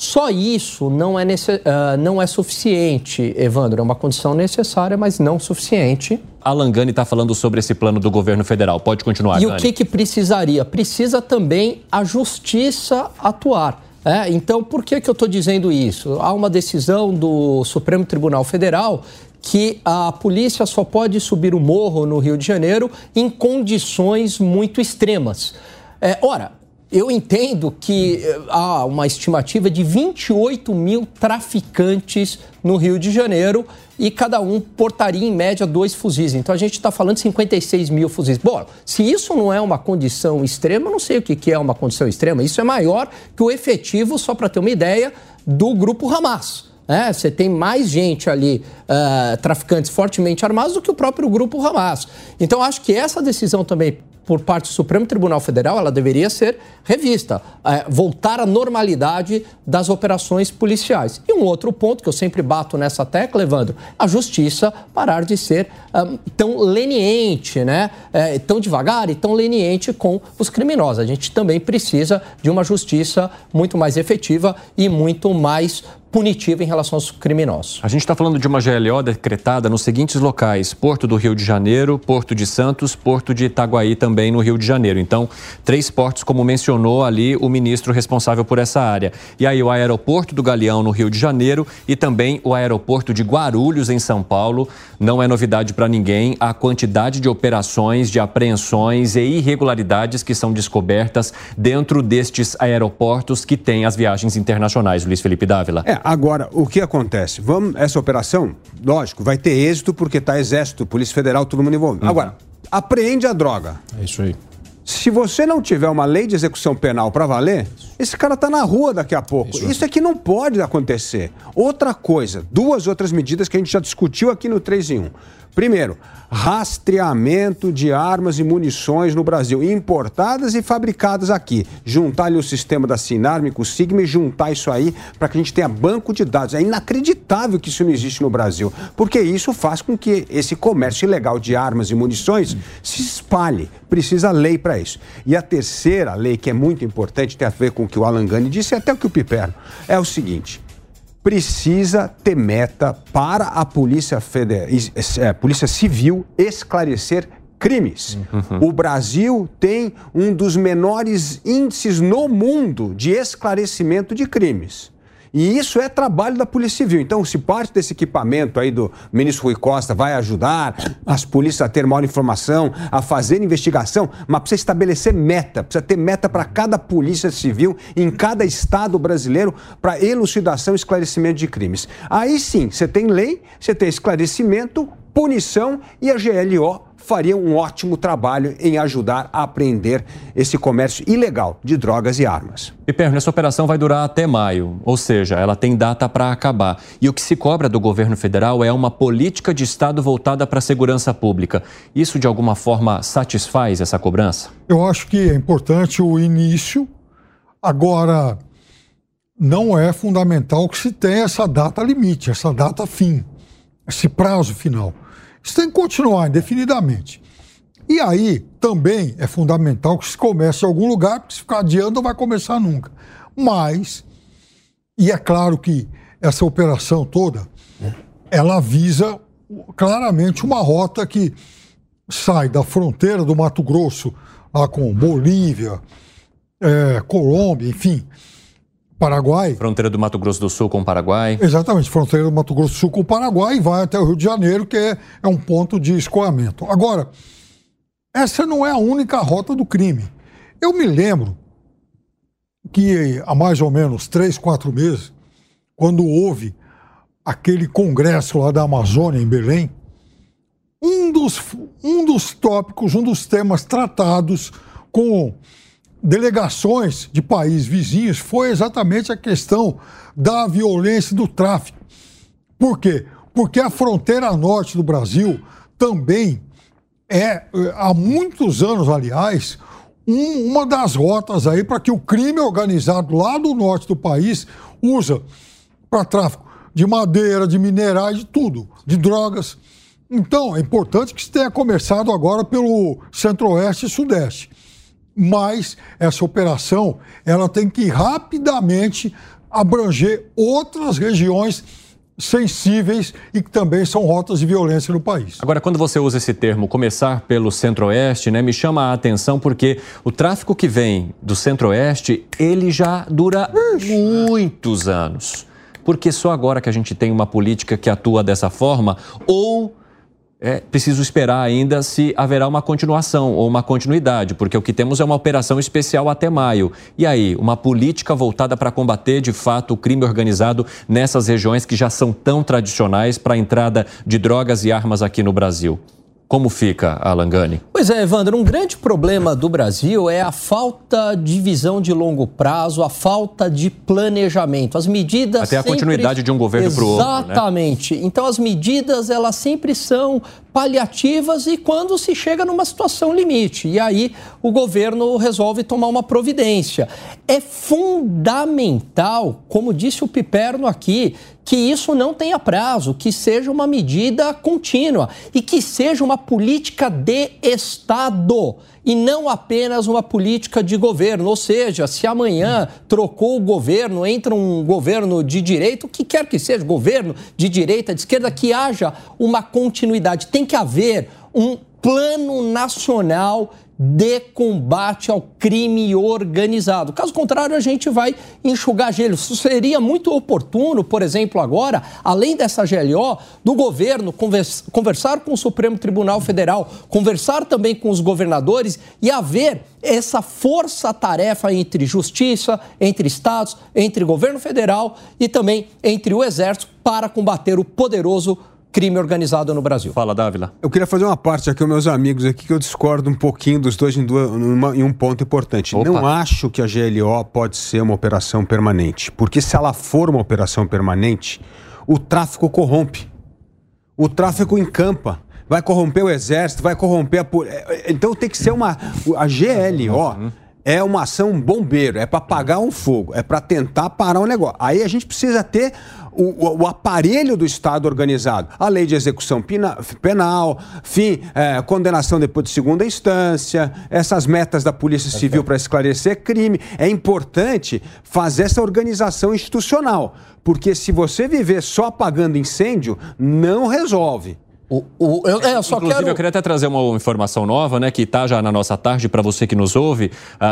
só isso não é, uh, não é suficiente, Evandro. É uma condição necessária, mas não suficiente. Alan Gani está falando sobre esse plano do governo federal. Pode continuar, E o que, que precisaria? Precisa também a justiça atuar. É, então, por que, que eu estou dizendo isso? Há uma decisão do Supremo Tribunal Federal que a polícia só pode subir o morro no Rio de Janeiro em condições muito extremas. É, ora, eu entendo que eh, há uma estimativa de 28 mil traficantes no Rio de Janeiro e cada um portaria em média dois fuzis. Então a gente está falando de 56 mil fuzis. Bom, se isso não é uma condição extrema, não sei o que é uma condição extrema. Isso é maior que o efetivo, só para ter uma ideia, do grupo Hamas. É, você tem mais gente ali, uh, traficantes fortemente armados, do que o próprio grupo Hamas. Então, acho que essa decisão também por parte do Supremo Tribunal Federal, ela deveria ser revista, é, voltar à normalidade das operações policiais. E um outro ponto que eu sempre bato nessa tecla, Evandro, a justiça parar de ser um, tão leniente, né? É, tão devagar e tão leniente com os criminosos. A gente também precisa de uma justiça muito mais efetiva e muito mais punitiva em relação aos criminosos. A gente está falando de uma GLO decretada nos seguintes locais: Porto do Rio de Janeiro, Porto de Santos, Porto de Itaguaí também no Rio de Janeiro. Então, três portos, como mencionou ali o ministro responsável por essa área. E aí, o aeroporto do Galeão no Rio de Janeiro e também o aeroporto de Guarulhos, em São Paulo. Não é novidade para ninguém a quantidade de operações, de apreensões e irregularidades que são descobertas dentro destes aeroportos que têm as viagens internacionais, Luiz Felipe Dávila. É, agora, o que acontece? Vamos, essa operação, lógico, vai ter êxito porque está Exército, Polícia Federal, todo mundo envolvido. Uhum. Agora, apreende a droga. É isso aí. Se você não tiver uma lei de execução penal para valer, esse cara está na rua daqui a pouco. Isso. Isso é que não pode acontecer. Outra coisa, duas outras medidas que a gente já discutiu aqui no 3 em 1. Primeiro, rastreamento de armas e munições no Brasil, importadas e fabricadas aqui. Juntar ali o sistema da Sinarme com o Sigma e juntar isso aí para que a gente tenha banco de dados. É inacreditável que isso não existe no Brasil, porque isso faz com que esse comércio ilegal de armas e munições se espalhe. Precisa lei para isso. E a terceira lei, que é muito importante, tem a ver com o que o Alan Gani disse e até o que o Piperno, é o seguinte precisa ter meta para a Polícia, Federal, é, Polícia Civil esclarecer crimes. Uhum. O Brasil tem um dos menores índices no mundo de esclarecimento de crimes. E isso é trabalho da Polícia Civil. Então, se parte desse equipamento aí do ministro Rui Costa vai ajudar as polícias a ter maior informação, a fazer investigação, mas precisa estabelecer meta, precisa ter meta para cada Polícia Civil em cada estado brasileiro para elucidação e esclarecimento de crimes. Aí sim, você tem lei, você tem esclarecimento, punição e a GLO faria um ótimo trabalho em ajudar a apreender esse comércio ilegal de drogas e armas. E Perno, essa operação vai durar até maio, ou seja, ela tem data para acabar. E o que se cobra do governo federal é uma política de Estado voltada para a segurança pública. Isso de alguma forma satisfaz essa cobrança? Eu acho que é importante o início. Agora, não é fundamental que se tenha essa data limite, essa data fim, esse prazo final. Isso tem que continuar indefinidamente. E aí também é fundamental que se comece em algum lugar, porque se ficar adiando não vai começar nunca. Mas, e é claro que essa operação toda, ela visa claramente uma rota que sai da fronteira do Mato Grosso, lá com Bolívia, é, Colômbia, enfim, Paraguai. Fronteira do Mato Grosso do Sul com o Paraguai. Exatamente, fronteira do Mato Grosso do Sul com o Paraguai e vai até o Rio de Janeiro, que é, é um ponto de escoamento. Agora, essa não é a única rota do crime. Eu me lembro que há mais ou menos três, quatro meses, quando houve aquele congresso lá da Amazônia, em Belém, um dos, um dos tópicos, um dos temas tratados com delegações de países vizinhos foi exatamente a questão da violência do tráfico. Por quê? Porque a fronteira norte do Brasil também é, há muitos anos, aliás, um, uma das rotas aí para que o crime organizado lá do norte do país usa para tráfico de madeira, de minerais, de tudo, de drogas. Então, é importante que se tenha começado agora pelo centro-oeste e sudeste mas essa operação ela tem que rapidamente abranger outras regiões sensíveis e que também são rotas de violência no país. Agora, quando você usa esse termo, começar pelo Centro-Oeste, né, me chama a atenção porque o tráfico que vem do Centro-Oeste, ele já dura muitos anos. Porque só agora que a gente tem uma política que atua dessa forma, ou é preciso esperar ainda se haverá uma continuação ou uma continuidade, porque o que temos é uma operação especial até maio. E aí, uma política voltada para combater de fato o crime organizado nessas regiões que já são tão tradicionais para a entrada de drogas e armas aqui no Brasil. Como fica, Alan Gani? Pois é, Evandro, um grande problema do Brasil é a falta de visão de longo prazo, a falta de planejamento. As medidas Até a sempre... continuidade de um governo para o outro, né? Exatamente. Né? Então as medidas, elas sempre são paliativas e quando se chega numa situação limite. E aí o governo resolve tomar uma providência. É fundamental, como disse o Piperno aqui, que isso não tenha prazo, que seja uma medida contínua e que seja uma política de Estado e não apenas uma política de governo. Ou seja, se amanhã trocou o governo, entra um governo de direita, o que quer que seja, governo de direita, de esquerda, que haja uma continuidade. Tem que haver um plano nacional de combate ao crime organizado. Caso contrário, a gente vai enxugar gelo. Seria muito oportuno, por exemplo, agora, além dessa GLO, do governo conversar com o Supremo Tribunal Federal, conversar também com os governadores e haver essa força-tarefa entre justiça, entre estados, entre governo federal e também entre o exército para combater o poderoso crime organizado no Brasil. Fala, Dávila. Eu queria fazer uma parte aqui, meus amigos, aqui que eu discordo um pouquinho dos dois em, duas, numa, em um ponto importante. Opa. Não acho que a GLO pode ser uma operação permanente, porque se ela for uma operação permanente, o tráfico corrompe. O tráfico encampa vai corromper o exército, vai corromper a. Então tem que ser uma. A GLO. É uma ação bombeiro, é para apagar um fogo, é para tentar parar um negócio. Aí a gente precisa ter o, o, aparelho do Estado organizado. A lei de execução pina, penal, fim, é, condenação depois de segunda instância, essas metas da Polícia Civil para esclarecer crime. É importante fazer essa organização institucional, porque se você viver só apagando incêndio, não resolve. O, o, eu, é, só Inclusive, quero... eu queria até trazer uma informação nova, né, que está já na nossa tarde para você que nos ouve.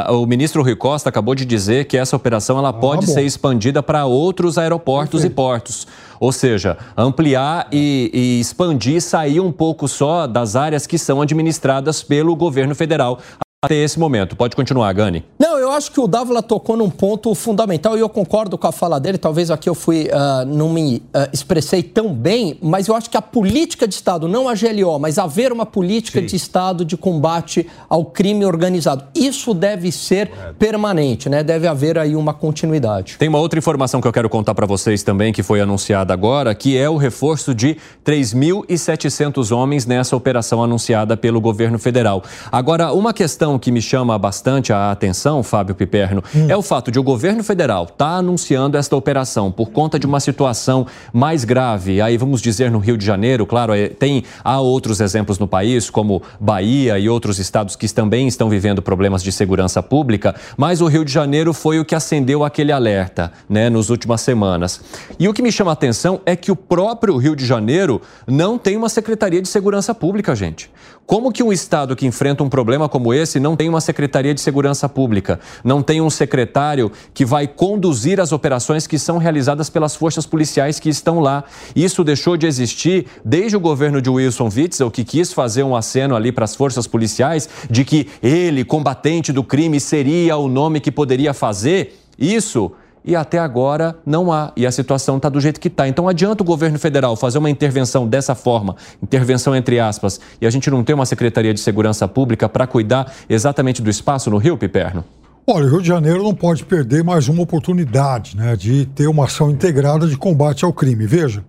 Uh, o ministro Rui Costa acabou de dizer que essa operação ela ah, pode ser expandida para outros aeroportos Perfeito. e portos. Ou seja, ampliar e, e expandir, sair um pouco só das áreas que são administradas pelo governo federal até esse momento. Pode continuar, Gani. Não, eu acho que o Dávila tocou num ponto fundamental e eu concordo com a fala dele. Talvez aqui eu fui uh, não me uh, expressei tão bem, mas eu acho que a política de Estado, não a GLO, mas haver uma política Sim. de Estado de combate ao crime organizado, isso deve ser permanente, né? Deve haver aí uma continuidade. Tem uma outra informação que eu quero contar para vocês também, que foi anunciada agora, que é o reforço de 3.700 homens nessa operação anunciada pelo governo federal. Agora, uma questão que me chama bastante a atenção, Fábio Piperno, hum. é o fato de o governo federal estar tá anunciando esta operação por conta de uma situação mais grave. Aí vamos dizer no Rio de Janeiro, claro, é, tem há outros exemplos no país, como Bahia e outros estados que também estão vivendo problemas de segurança pública, mas o Rio de Janeiro foi o que acendeu aquele alerta, né, nas últimas semanas. E o que me chama a atenção é que o próprio Rio de Janeiro não tem uma secretaria de segurança pública, gente. Como que um estado que enfrenta um problema como esse não tem uma Secretaria de Segurança Pública, não tem um secretário que vai conduzir as operações que são realizadas pelas forças policiais que estão lá? Isso deixou de existir desde o governo de Wilson Witzel, que quis fazer um aceno ali para as forças policiais de que ele, combatente do crime, seria o nome que poderia fazer. Isso e até agora não há. E a situação está do jeito que está. Então adianta o governo federal fazer uma intervenção dessa forma, intervenção entre aspas, e a gente não tem uma Secretaria de Segurança Pública para cuidar exatamente do espaço no Rio, Piperno? Olha, o Rio de Janeiro não pode perder mais uma oportunidade né, de ter uma ação integrada de combate ao crime. Veja,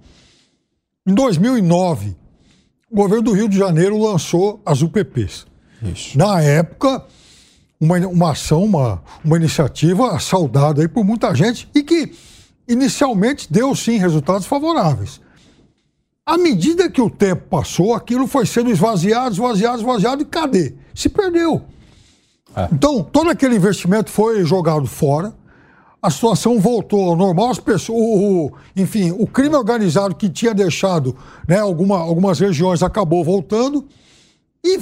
em 2009, o governo do Rio de Janeiro lançou as UPPs. Isso. Na época, uma, uma ação, uma, uma iniciativa saudada aí por muita gente e que inicialmente deu sim resultados favoráveis. À medida que o tempo passou, aquilo foi sendo esvaziado, esvaziado, esvaziado e cadê? Se perdeu. É. Então, todo aquele investimento foi jogado fora, a situação voltou ao normal, as pessoas, o, o, enfim, o crime organizado que tinha deixado né, alguma, algumas regiões acabou voltando e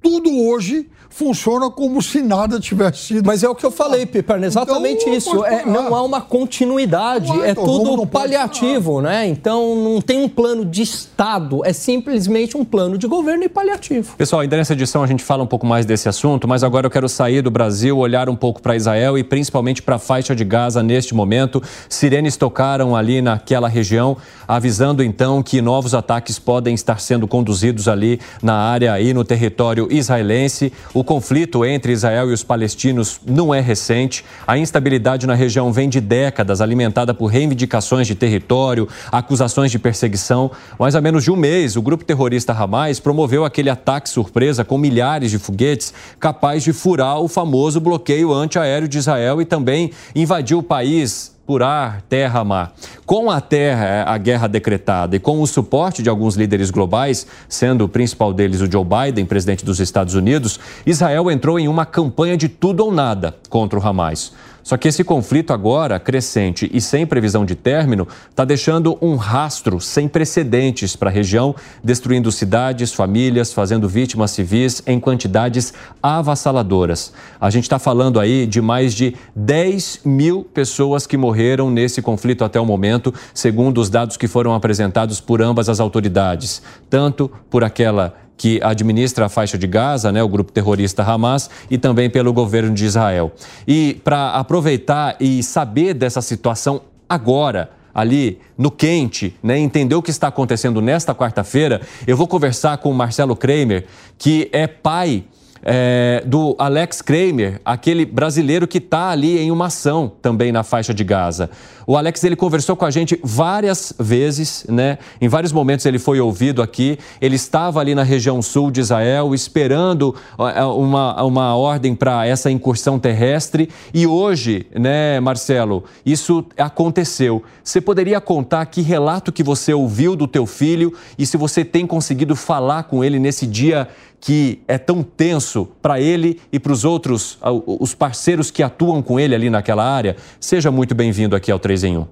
tudo hoje funciona como se nada tivesse sido. Mas é o que eu falei, Piperno, exatamente então, isso. É, não há uma continuidade, é então, tudo paliativo, né? Então não tem um plano de Estado, é simplesmente um plano de governo e paliativo. Pessoal, ainda nessa edição a gente fala um pouco mais desse assunto, mas agora eu quero sair do Brasil, olhar um pouco para Israel e principalmente para a faixa de Gaza neste momento. Sirenes tocaram ali naquela região, avisando então que novos ataques podem estar sendo conduzidos ali na área e no território israelense. O conflito entre Israel e os palestinos não é recente. A instabilidade na região vem de décadas, alimentada por reivindicações de território, acusações de perseguição. Mas há menos de um mês, o grupo terrorista Hamas promoveu aquele ataque surpresa com milhares de foguetes capaz de furar o famoso bloqueio antiaéreo de Israel e também invadir o país por terra, mar. Com a terra, a guerra decretada e com o suporte de alguns líderes globais, sendo o principal deles o Joe Biden, presidente dos Estados Unidos, Israel entrou em uma campanha de tudo ou nada contra o Hamas. Só que esse conflito agora, crescente e sem previsão de término, está deixando um rastro sem precedentes para a região, destruindo cidades, famílias, fazendo vítimas civis em quantidades avassaladoras. A gente está falando aí de mais de 10 mil pessoas que morreram nesse conflito até o momento, segundo os dados que foram apresentados por ambas as autoridades, tanto por aquela que administra a faixa de Gaza, né, o grupo terrorista Hamas, e também pelo governo de Israel. E para aproveitar e saber dessa situação agora, ali no quente, né, entender o que está acontecendo nesta quarta-feira, eu vou conversar com o Marcelo Kramer, que é pai é, do Alex Kramer, aquele brasileiro que está ali em uma ação também na faixa de Gaza. O Alex ele conversou com a gente várias vezes, né? Em vários momentos ele foi ouvido aqui. Ele estava ali na região sul de Israel esperando é, uma, uma ordem para essa incursão terrestre. E hoje, né, Marcelo, isso aconteceu. Você poderia contar que relato que você ouviu do teu filho e se você tem conseguido falar com ele nesse dia que é tão tenso para ele e para os outros, os parceiros que atuam com ele ali naquela área. Seja muito bem-vindo aqui ao 3 em 1.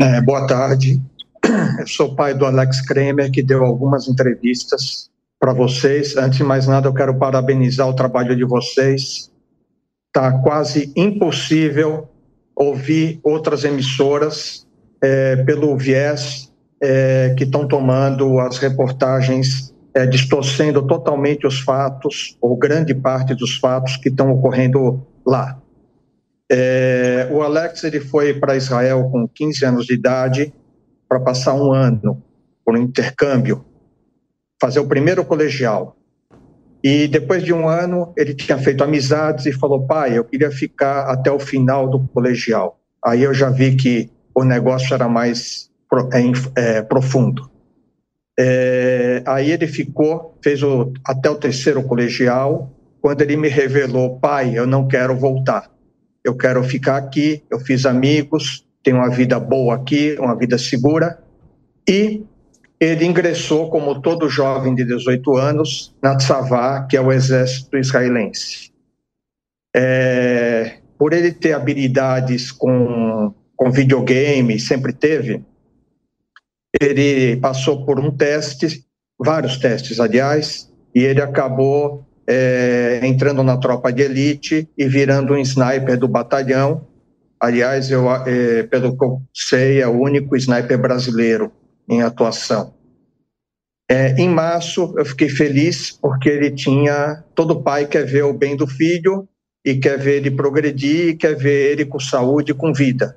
É, boa tarde. Eu sou pai do Alex Kremer, que deu algumas entrevistas para vocês. Antes de mais nada, eu quero parabenizar o trabalho de vocês. Está quase impossível ouvir outras emissoras é, pelo viés é, que estão tomando as reportagens é, distorcendo totalmente os fatos, ou grande parte dos fatos que estão ocorrendo lá. É, o Alex ele foi para Israel com 15 anos de idade para passar um ano por um intercâmbio, fazer o primeiro colegial. E depois de um ano ele tinha feito amizades e falou: pai, eu queria ficar até o final do colegial. Aí eu já vi que o negócio era mais é, é, profundo. É, aí ele ficou, fez o, até o terceiro colegial, quando ele me revelou, pai, eu não quero voltar, eu quero ficar aqui, eu fiz amigos, tenho uma vida boa aqui, uma vida segura, e ele ingressou, como todo jovem de 18 anos, na Tzavá, que é o exército israelense. É, por ele ter habilidades com, com videogame, sempre teve, ele passou por um teste, vários testes, aliás, e ele acabou é, entrando na tropa de elite e virando um sniper do batalhão. Aliás, eu, é, pelo que eu sei, é o único sniper brasileiro em atuação. É, em março, eu fiquei feliz porque ele tinha. Todo pai quer ver o bem do filho e quer ver ele progredir, e quer ver ele com saúde, com vida.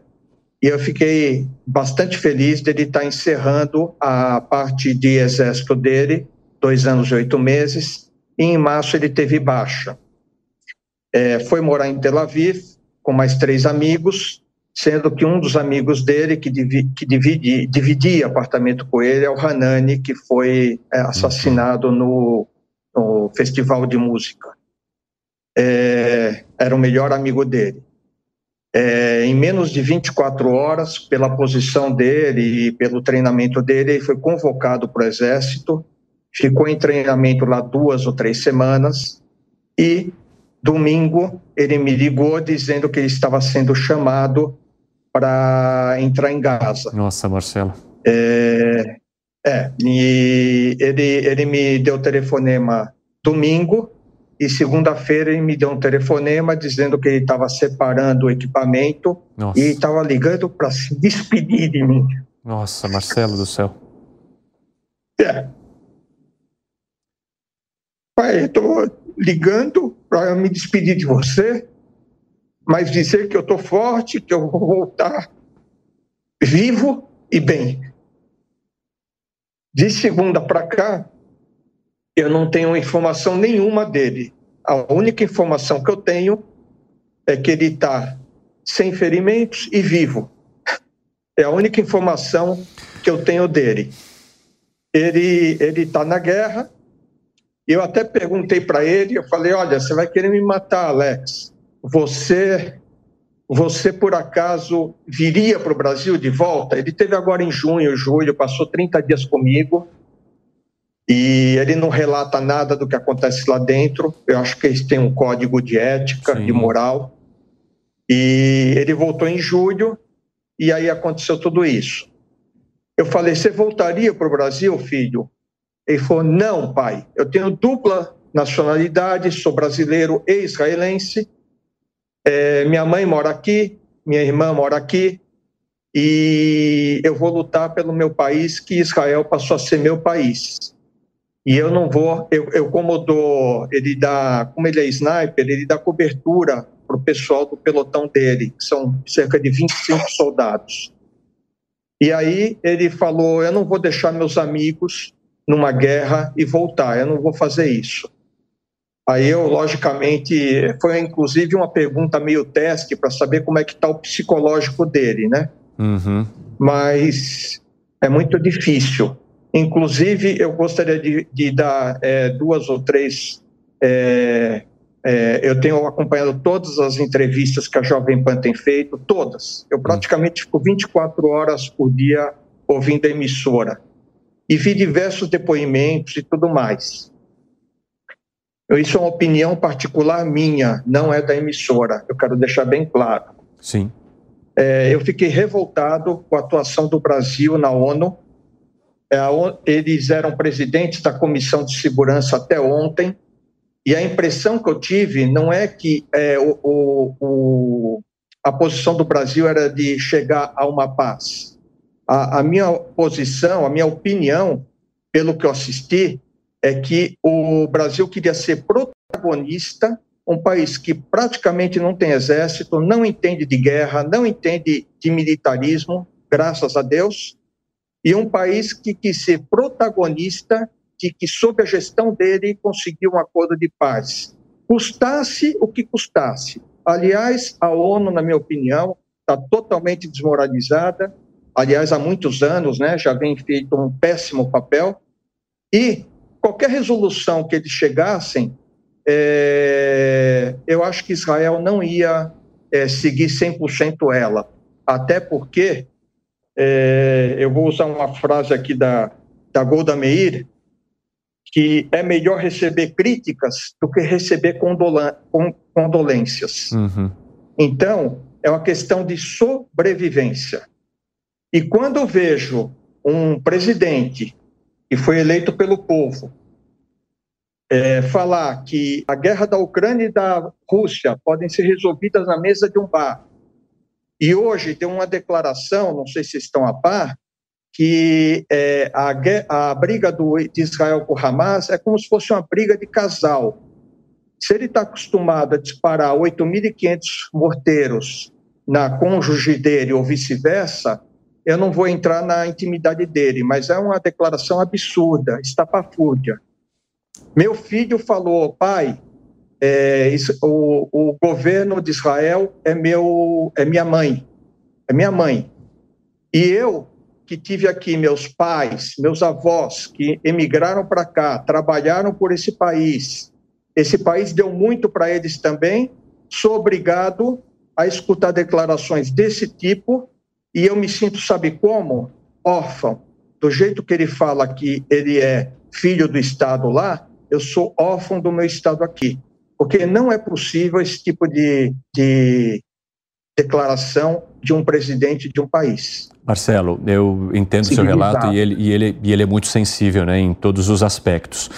E eu fiquei bastante feliz dele estar encerrando a parte de exército dele, dois anos e oito meses, e em março ele teve baixa. É, foi morar em Tel Aviv com mais três amigos, sendo que um dos amigos dele, que, divi, que dividi, dividia apartamento com ele, é o Hanani, que foi é, assassinado no, no, Festival de Música. É, era o melhor amigo dele é, em menos de 24 horas, pela posição dele e pelo treinamento dele, ele foi convocado para o Exército, ficou em treinamento lá duas ou três semanas e domingo ele me ligou dizendo que ele estava sendo chamado para entrar em Gaza. Nossa, Marcelo. É, é e ele, ele me deu telefonema domingo e segunda-feira ele me deu um telefonema dizendo que ele estava separando o equipamento Nossa. e estava ligando para se despedir de mim. Nossa, Marcelo do céu. É. Pai, estou ligando para me despedir de você, mas dizer que eu estou forte, que eu vou voltar vivo e bem. De segunda para cá, eu não tenho informação nenhuma dele. A única informação que eu tenho é que ele está sem ferimentos e vivo. É a única informação que eu tenho dele. Ele ele está na guerra. Eu até perguntei para ele, eu falei, olha, você vai querer me matar, Alex? Você você por acaso viria para o Brasil de volta? Ele teve agora em junho, julho, passou 30 dias comigo e ele não relata nada do que acontece lá dentro. Eu acho que eles têm um código de ética, Sim. de moral. E ele voltou em julho e aí aconteceu tudo isso. Eu falei: Você voltaria para o Brasil, filho? Ele falou: Não, pai. Eu tenho dupla nacionalidade, sou brasileiro e israelense. É, minha mãe mora aqui, minha irmã mora aqui. E eu vou lutar pelo meu país, que Israel passou a ser meu país. E eu não vou, eu, eu como dou, ele dá, como ele é sniper, ele dá cobertura para o pessoal do pelotão dele, que são cerca de 25 soldados. E aí ele falou: Eu não vou deixar meus amigos numa guerra e voltar. Eu não vou fazer isso. Aí eu, logicamente, foi inclusive uma pergunta meio teste para saber como é que está o psicológico dele, né? Uhum. Mas é muito difícil. Inclusive, eu gostaria de, de dar é, duas ou três. É, é, eu tenho acompanhado todas as entrevistas que a Jovem Pan tem feito, todas. Eu praticamente fico 24 horas por dia ouvindo a emissora. E vi diversos depoimentos e tudo mais. Isso é uma opinião particular minha, não é da emissora. Eu quero deixar bem claro. Sim. É, eu fiquei revoltado com a atuação do Brasil na ONU. É, eles eram presidentes da Comissão de Segurança até ontem, e a impressão que eu tive não é que é, o, o, a posição do Brasil era de chegar a uma paz. A, a minha posição, a minha opinião, pelo que eu assisti, é que o Brasil queria ser protagonista, um país que praticamente não tem exército, não entende de guerra, não entende de militarismo, graças a Deus, e um país que quis ser protagonista de que, sob a gestão dele, conseguiu um acordo de paz. Custasse o que custasse. Aliás, a ONU, na minha opinião, está totalmente desmoralizada. Aliás, há muitos anos, né, já vem feito um péssimo papel. E qualquer resolução que eles chegassem, é, eu acho que Israel não ia é, seguir 100% ela. Até porque, é, eu vou usar uma frase aqui da, da Golda Meir, que é melhor receber críticas do que receber condolências. Uhum. Então, é uma questão de sobrevivência. E quando eu vejo um presidente que foi eleito pelo povo, é, falar que a guerra da Ucrânia e da Rússia podem ser resolvidas na mesa de um bar. E hoje tem uma declaração, não sei se estão a par, que é, a, a, briga do, de Israel com Hamas é como se fosse uma briga de casal. Se ele está acostumado a disparar 8.500 morteiros na cônjuge dele ou vice-versa, eu não vou entrar na intimidade dele, mas é uma declaração absurda, estapafúrdia. Meu filho falou, pai, é, isso, o, o, governo de Israel é meu, é minha mãe, é minha mãe. E eu que tive aqui meus pais, meus avós que emigraram para cá, trabalharam por esse país. Esse país deu muito para eles também. Sou obrigado a escutar declarações desse tipo e eu me sinto, sabe como? Órfão. Do jeito que ele fala que ele é filho do Estado lá, eu sou órfão do meu Estado aqui. Porque não é possível esse tipo de, de declaração de um presidente de um país. Marcelo, eu entendo o seu relato e ele, e, ele, e ele é muito sensível né, em todos os aspectos.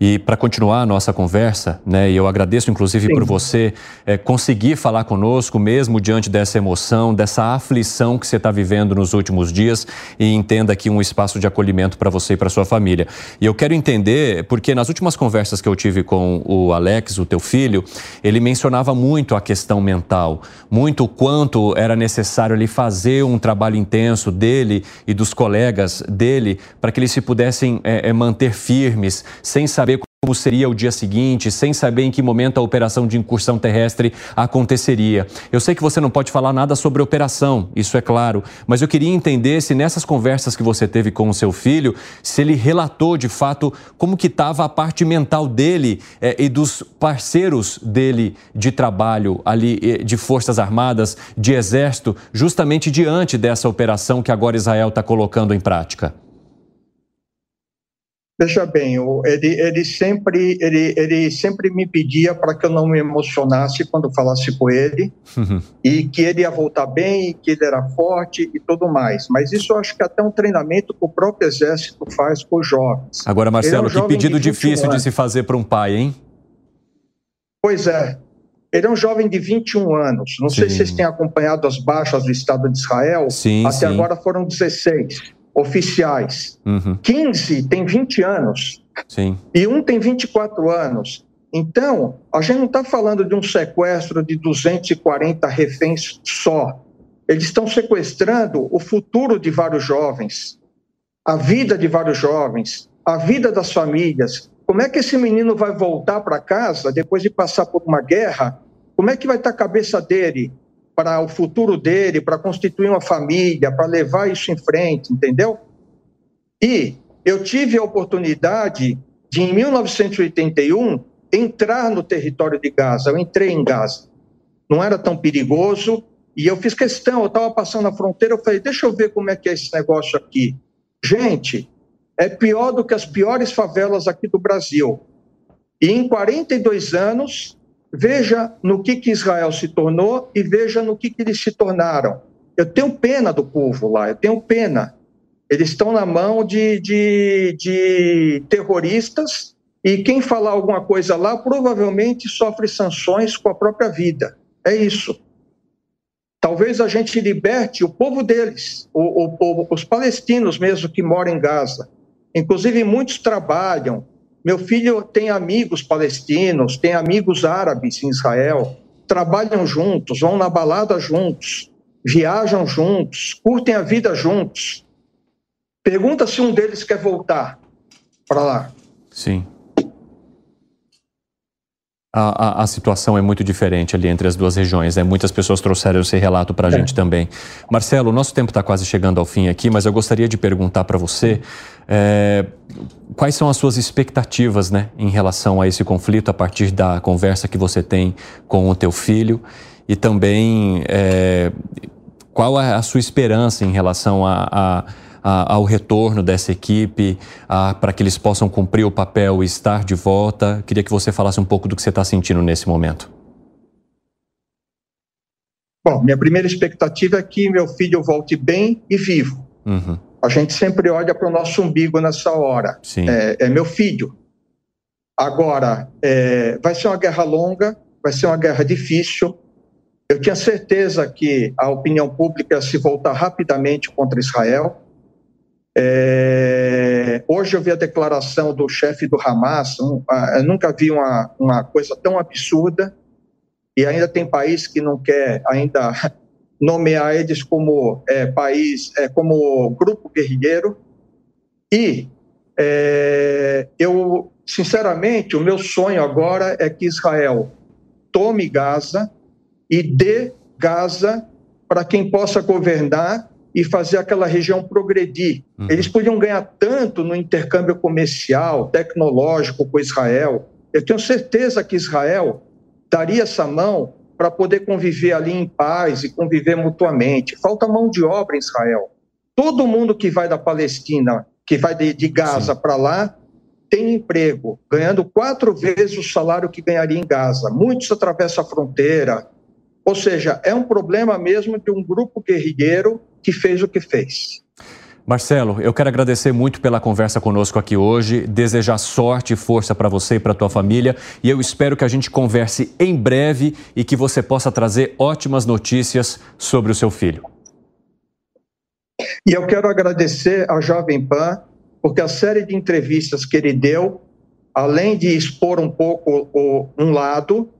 E para continuar a nossa conversa, né, e eu agradeço inclusive Sim. por você é, conseguir falar conosco, mesmo diante dessa emoção, dessa aflição que você está vivendo nos últimos dias, e entenda aqui um espaço de acolhimento para você e para sua família. E eu quero entender, porque nas últimas conversas que eu tive com o Alex, o teu filho, ele mencionava muito a questão mental, muito o quanto era necessário ele fazer um trabalho intenso dele e dos colegas dele para que eles se pudessem é, manter firmes, sem saber como seria o dia seguinte, sem saber em que momento a operação de incursão terrestre aconteceria. Eu sei que você não pode falar nada sobre operação, isso é claro, mas eu queria entender se nessas conversas que você teve com o seu filho, se ele relatou de fato como que estava a parte mental dele é, e dos parceiros dele de trabalho ali, de Forças Armadas, de Exército, justamente diante dessa operação que agora Israel está colocando em prática. Veja bem, ele, ele, sempre, ele, ele sempre me pedia para que eu não me emocionasse quando falasse com ele, uhum. e que ele ia voltar bem, que ele era forte e tudo mais. Mas isso eu acho que é até um treinamento que o próprio Exército faz com os jovens. Agora, Marcelo, é um que pedido de difícil anos. de se fazer para um pai, hein? Pois é. Ele é um jovem de 21 anos. Não sim. sei se vocês têm acompanhado as baixas do Estado de Israel. Sim, Até sim. agora foram 16 oficiais. Uhum. 15 tem 20 anos. Sim. E um tem 24 anos. Então, a gente não está falando de um sequestro de 240 reféns só. Eles estão sequestrando o futuro de vários jovens, a vida de vários jovens. a vida das famílias. Como é que esse menino vai voltar para casa depois de passar por uma guerra? Como é que vai estar a cabeça dele para o futuro dele, para constituir uma família, para levar isso em frente, entendeu? E eu tive a oportunidade de, em 1981, entrar no território de Gaza. Eu entrei em Gaza. Não era tão perigoso. E eu fiz questão, eu estava passando a fronteira, eu falei, deixa eu ver como é que é esse negócio aqui. Gente, é pior do que as piores favelas aqui do Brasil. E em 42 anos, veja no que, que Israel se tornou e veja no que, que eles se tornaram. Eu tenho pena do povo lá, eu tenho pena. Eles estão na mão de, de, de terroristas e quem falar alguma coisa lá provavelmente sofre sanções com a própria vida. É isso. Talvez a gente liberte o povo deles, o, o, os palestinos mesmo que moram em Gaza. Inclusive, muitos trabalham. Meu filho tem amigos palestinos, tem amigos árabes em Israel, trabalham juntos, vão na balada juntos, viajam juntos, curtem a vida juntos. Pergunta se um deles quer voltar para lá. Sim. A, a, a, situação é muito diferente ali entre as duas regiões. Né? Muitas pessoas trouxeram esse relato para a é. gente também. Marcelo, o nosso tempo está quase chegando ao fim aqui, mas eu gostaria de perguntar para você é, quais são as suas expectativas né, em relação a esse conflito a partir da conversa que você tem com o teu filho e também é, qual é a sua esperança em relação a, a ao retorno dessa equipe, para que eles possam cumprir o papel e estar de volta. Queria que você falasse um pouco do que você está sentindo nesse momento. Bom, minha primeira expectativa é que meu filho volte bem e vivo. Uhum. A gente sempre olha para o nosso umbigo nessa hora. É, é, meu filho. Agora, é, vai ser uma guerra longa, vai ser uma guerra difícil. Eu tinha certeza que a opinião pública se voltar rapidamente contra Israel. É, hoje eu vi a declaração do chefe do Hamas, um, eu nunca vi uma, uma coisa tão absurda, e ainda tem país que não quer ainda nomear eles como é, país, é, como grupo guerrilheiro. E é, eu, sinceramente, o meu sonho agora é que Israel tome Gaza e dê Gaza para quem possa governar e fazer aquela região progredir. Uhum. Eles podiam ganhar tanto no intercâmbio comercial, tecnológico com Israel. Eu tenho certeza que Israel daria essa mão para poder conviver ali em paz e conviver mutuamente. Falta mão de obra em Israel. Todo mundo que vai da Palestina, que vai de, de Gaza para lá, tem emprego, ganhando quatro vezes o salário que ganharia em Gaza. Muitos atravessam a fronteira. Ou seja, é um problema mesmo de um grupo guerrilheiro que fez o que fez. Marcelo, eu quero agradecer muito pela conversa conosco aqui hoje, desejar sorte e força para você e para tua família, e eu espero que a gente converse em breve e que você possa trazer ótimas notícias sobre o seu filho. E eu quero agradecer ao Jovem Pan, porque a série de entrevistas que ele deu, além de expor um pouco o, um lado,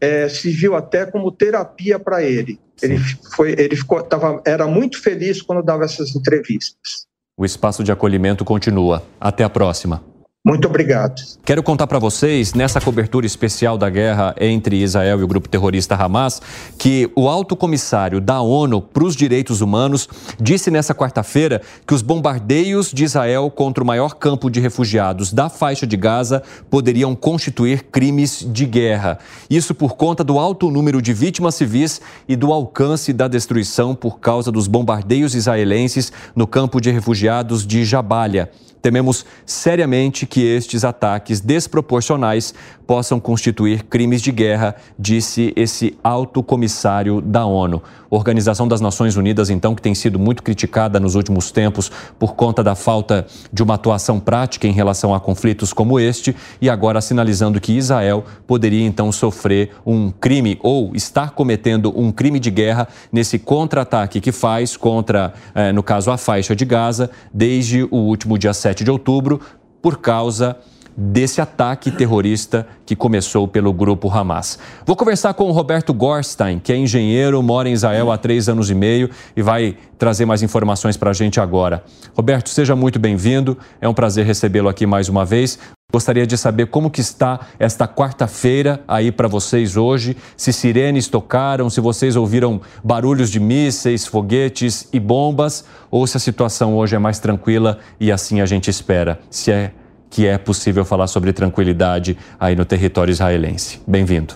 é, se viu até como terapia para ele. Ele foi, ele ficou, tava, era muito feliz quando dava essas entrevistas. O espaço de acolhimento continua. Até a próxima. Muito obrigado. Quero contar para vocês, nessa cobertura especial da guerra entre Israel e o grupo terrorista Hamas, que o alto comissário da ONU para os Direitos Humanos disse nessa quarta-feira que os bombardeios de Israel contra o maior campo de refugiados da faixa de Gaza poderiam constituir crimes de guerra. Isso por conta do alto número de vítimas civis e do alcance da destruição por causa dos bombardeios israelenses no campo de refugiados de Jabalia. Tememos seriamente que estes ataques desproporcionais possam constituir crimes de guerra, disse esse alto comissário da ONU. Organização das Nações Unidas, então, que tem sido muito criticada nos últimos tempos por conta da falta de uma atuação prática em relação a conflitos como este, e agora sinalizando que Israel poderia então sofrer um crime ou estar cometendo um crime de guerra nesse contra-ataque que faz contra, eh, no caso, a faixa de Gaza, desde o último dia 7 de outubro, por causa desse ataque terrorista que começou pelo grupo Hamas. Vou conversar com o Roberto Gorstein, que é engenheiro, mora em Israel há três anos e meio e vai trazer mais informações para a gente agora. Roberto, seja muito bem-vindo. É um prazer recebê-lo aqui mais uma vez. Gostaria de saber como que está esta quarta-feira aí para vocês hoje, se sirenes tocaram, se vocês ouviram barulhos de mísseis, foguetes e bombas, ou se a situação hoje é mais tranquila e assim a gente espera. Se é que é possível falar sobre tranquilidade aí no território israelense. Bem-vindo.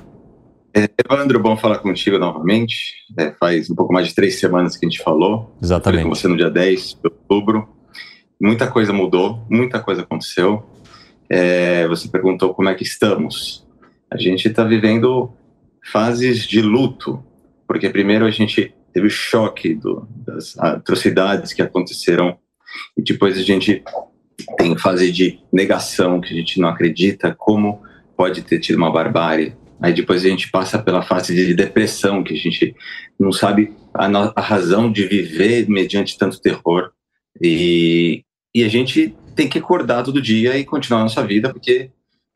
É, Evandro, bom falar contigo novamente. É, faz um pouco mais de três semanas que a gente falou. Exatamente. Falei com você no dia 10 de outubro. Muita coisa mudou, muita coisa aconteceu. É, você perguntou como é que estamos. A gente está vivendo fases de luto, porque primeiro a gente teve o choque do, das atrocidades que aconteceram e depois a gente tem fase de negação, que a gente não acredita como pode ter tido uma barbárie. Aí depois a gente passa pela fase de depressão, que a gente não sabe a, a razão de viver mediante tanto terror. E, e a gente tem que acordar todo dia e continuar a nossa vida, porque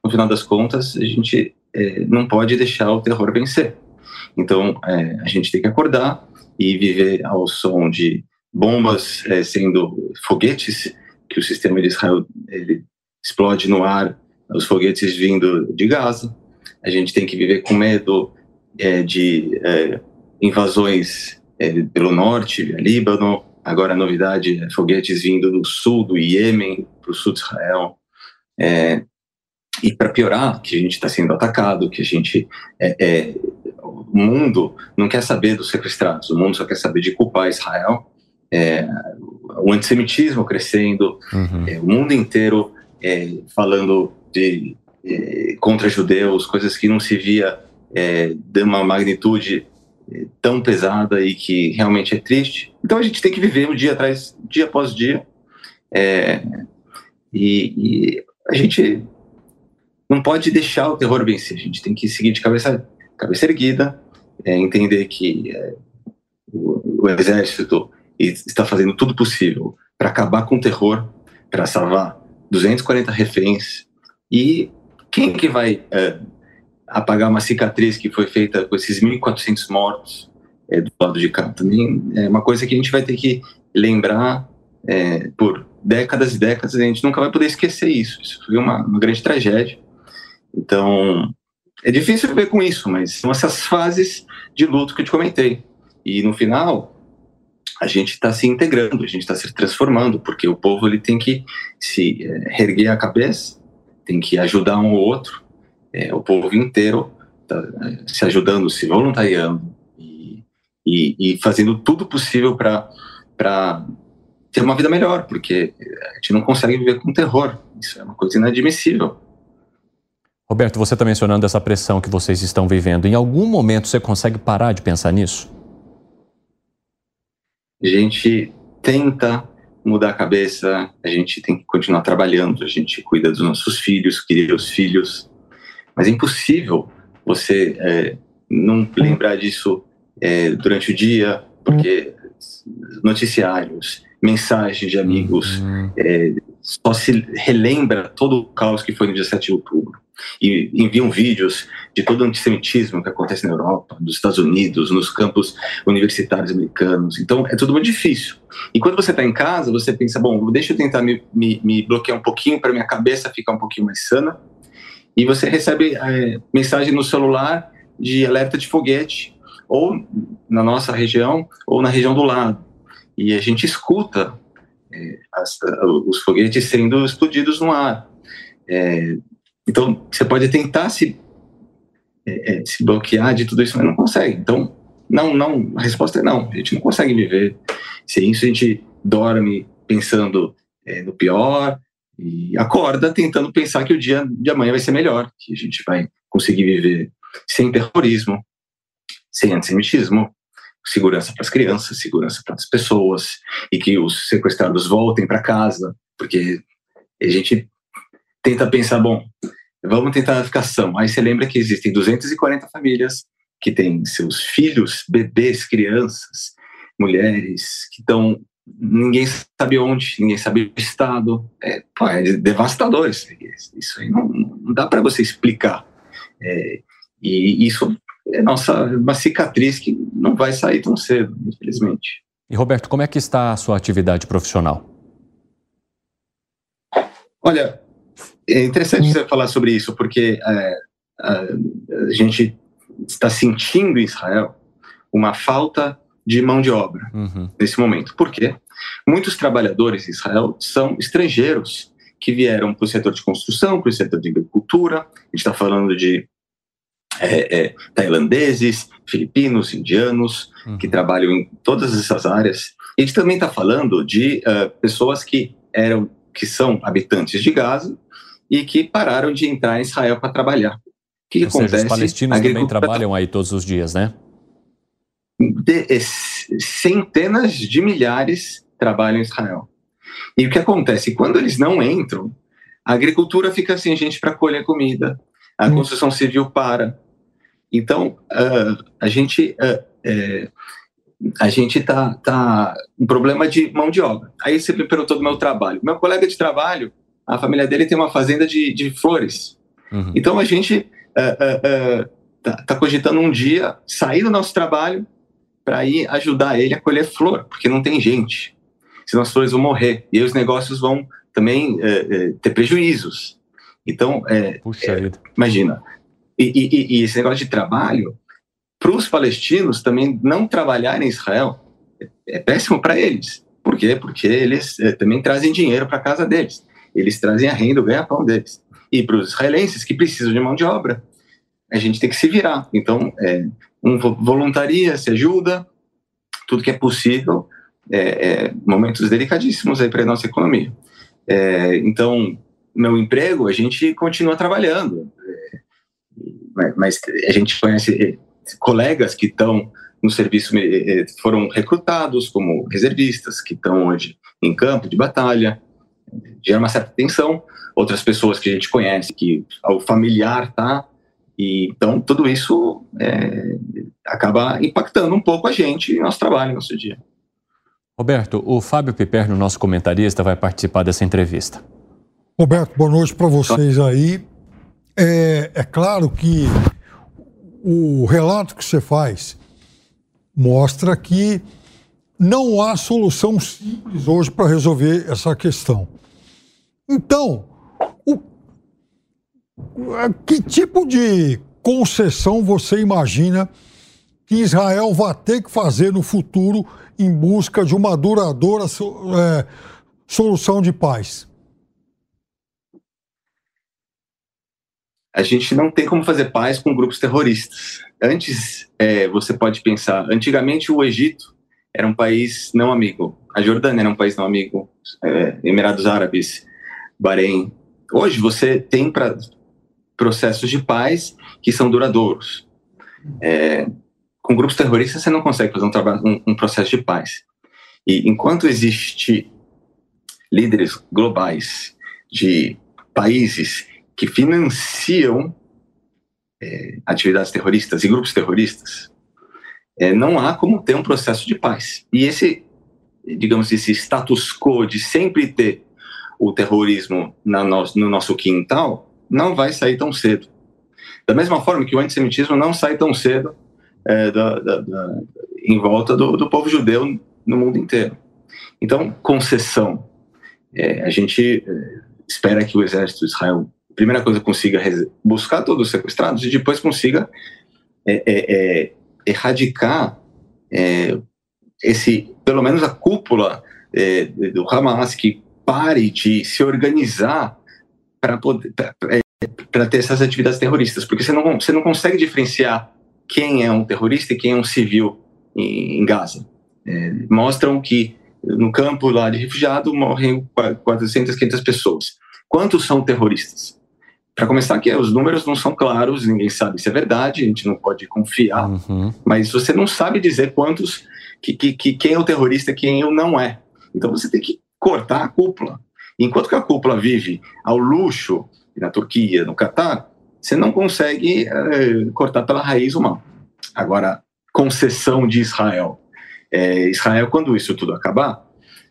no final das contas a gente é, não pode deixar o terror vencer. Então é, a gente tem que acordar e viver ao som de bombas é, sendo foguetes que o sistema de Israel ele explode no ar, os foguetes vindo de Gaza. A gente tem que viver com medo é, de é, invasões é, pelo norte, via Líbano, Agora a novidade é foguetes vindo do sul do Iêmen para o sul de Israel. É, e para piorar, que a gente está sendo atacado, que a gente é, é, o mundo não quer saber dos sequestrados, o mundo só quer saber de culpar Israel. É, o antissemitismo crescendo, uhum. É, o mundo inteiro é, falando de é, contra judeus, coisas que não se via de uma magnitude tão pesada e que realmente é triste. Então a gente tem que viver um dia atrás, dia após dia. É, e, e, a gente não pode deixar o terror vencer. A gente tem que seguir de cabeça, cabeça erguida, é, entender que é, o, o, exército está fazendo tudo possível para acabar com o terror, para salvar 240 reféns. E quem que vai é, apagar uma cicatriz que foi feita com esses 1.400 mortos é, do lado de cá. Também é uma coisa que a gente vai ter que lembrar é, por décadas e décadas, a gente nunca vai poder esquecer isso. Isso foi uma, uma grande tragédia. Então, é difícil viver com isso, mas são essas fases de luto que eu te comentei. E no final, a gente está se integrando, a gente está se transformando, porque o povo ele tem que se é, erguer a cabeça, tem que ajudar um ou outro, é, o povo inteiro tá, é, se ajudando, se voluntariando e, e, e fazendo tudo possível para ter uma vida melhor, porque a gente não consegue viver com terror. Isso é uma coisa inadmissível. Roberto, você está mencionando essa pressão que vocês estão vivendo. Em algum momento você consegue parar de pensar nisso? A gente tenta mudar a cabeça, a gente tem que continuar trabalhando, a gente cuida dos nossos filhos, cria os filhos, mas é impossível você é, não lembrar disso é, durante o dia, porque noticiários, mensagens de amigos, uhum. é, só se relembra todo o caos que foi no dia 7 de outubro. E enviam vídeos de todo o antissemitismo que acontece na Europa, nos Estados Unidos, nos campos universitários americanos. Então, é tudo muito difícil. E quando você está em casa, você pensa, bom, deixa eu tentar me, me, me bloquear um pouquinho para minha cabeça ficar um pouquinho mais sana, e você recebe é, mensagem no celular de alerta de foguete, ou na nossa região, ou na região do lado. E a gente escuta é, as, os foguetes sendo explodidos no ar. É, então, você pode tentar se, é, é, se bloquear de tudo isso, mas não consegue. Então, não, não, a resposta é não. A gente não consegue viver sem isso. A gente dorme pensando é, no pior, e acorda tentando pensar que o dia de amanhã vai ser melhor, que a gente vai conseguir viver sem terrorismo, sem antissemitismo, segurança para as crianças, segurança para as pessoas, e que os sequestrados voltem para casa, porque a gente tenta pensar, bom, vamos tentar ficar são. Aí você lembra que existem 240 famílias que têm seus filhos, bebês, crianças, mulheres que estão ninguém sabe onde, ninguém sabe o estado. É, pô, é devastador isso. Isso aí não, não dá para você explicar. É, e isso é nossa uma cicatriz que não vai sair tão cedo, infelizmente. E Roberto, como é que está a sua atividade profissional? Olha, é interessante você falar sobre isso, porque é, a, a gente está sentindo em Israel uma falta de mão de obra uhum. nesse momento. Por quê? Muitos trabalhadores em Israel são estrangeiros que vieram para o setor de construção, para o setor de agricultura. A gente está falando de é, é, tailandeses, filipinos, indianos, uhum. que trabalham em todas essas áreas. a gente também está falando de uh, pessoas que eram, que são habitantes de Gaza e que pararam de entrar em Israel para trabalhar. O que, que acontece? Seja, os palestinos também trabalham aí todos os dias, né? de, centenas de milhares trabalham em Israel. E o que acontece? Quando eles não entram, a agricultura fica sem gente para colher comida, a hum. construção civil para. Então, uh, a gente. Uh, é, a gente tá, tá um problema de mão de obra. Aí você me perguntou do meu trabalho. Meu colega de trabalho, a família dele tem uma fazenda de, de flores. Uhum. Então a gente uh, tá, tá cogitando um dia sair do nosso trabalho para ir ajudar ele a colher flor, porque não tem gente. Senão as flores vão morrer. E aí os negócios vão também é, é, ter prejuízos. Então, é, é imagina. E, e, e, esse negócio de trabalho, para os palestinos também não trabalhar em Israel é, é péssimo para eles. Por quê? Porque eles também trazem dinheiro para casa deles. Eles trazem a renda, o ganha-pão deles. E para os israelenses que precisam de mão de obra, a gente tem que se virar. Então, é, um voluntaria, se ajuda, tudo que é possível, é, é, momentos delicadíssimos aí para a nossa economia. É, então, meu emprego, a gente continua trabalhando, é, mas a gente conhece é, colegas que estão no serviço, foram recrutados como reservistas, que estão hoje em campo de batalha, gera uma certa tensão. Outras pessoas que a gente conhece, que o familiar está e, então, tudo isso é, acaba impactando um pouco a gente e nosso trabalho, nosso dia. Roberto, o Fábio Piperno, nosso comentarista, vai participar dessa entrevista. Roberto, boa noite para vocês aí. É, é claro que o relato que você faz mostra que não há solução simples hoje para resolver essa questão. Então, que tipo de concessão você imagina que Israel vai ter que fazer no futuro em busca de uma duradoura é, solução de paz? A gente não tem como fazer paz com grupos terroristas. Antes, é, você pode pensar, antigamente o Egito era um país não amigo, a Jordânia era um país não amigo, é, Emirados Árabes, Bahrein. Hoje você tem para processos de paz que são duradouros. É, com grupos terroristas você não consegue fazer um, trabalho, um, um processo de paz. E enquanto existe líderes globais de países que financiam é, atividades terroristas e grupos terroristas, é, não há como ter um processo de paz. E esse, digamos, esse status quo de sempre ter o terrorismo no, no nosso quintal não vai sair tão cedo. Da mesma forma que o antissemitismo não sai tão cedo é, da, da, da, em volta do, do, povo judeu no mundo inteiro. Então, concessão. É, a gente é, espera que o exército de Israel, primeira coisa, consiga buscar todos os sequestrados e depois consiga é, é, é, erradicar esse, pelo menos a cúpula do Hamas que pare de se organizar para poder para ter essas atividades terroristas, porque você não, você não consegue diferenciar quem é um terrorista e quem é um civil em, em Gaza. É, mostram que no campo lá de refugiado morrem 400, 500 pessoas. Quantos são terroristas? Para começar, que os números não são claros, ninguém sabe se é verdade, a gente não pode confiar, uhum. mas você não sabe dizer quantos, que, que, que quem é o terrorista e quem não é. Então você tem que cortar a cúpula. Enquanto que a cúpula vive ao luxo, na Turquia, no Catar, você não consegue é, cortar pela raiz o mal. Agora, concessão de Israel. É, Israel, quando isso tudo acabar,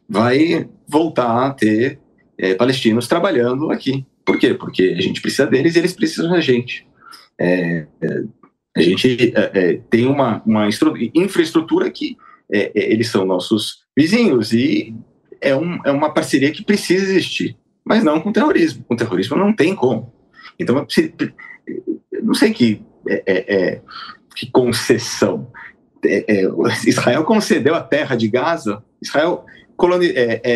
vai voltar a ter é, palestinos trabalhando aqui. Por quê? Porque a gente precisa deles e eles precisam da gente. A gente tem uma, uma infraestrutura que eles são nossos vizinhos e é, um, é uma parceria que precisa existir, mas não com terrorismo. Com terrorismo não tem como. Então, não sei que, que concessão. Israel concedeu a terra de Gaza, Israel coloni,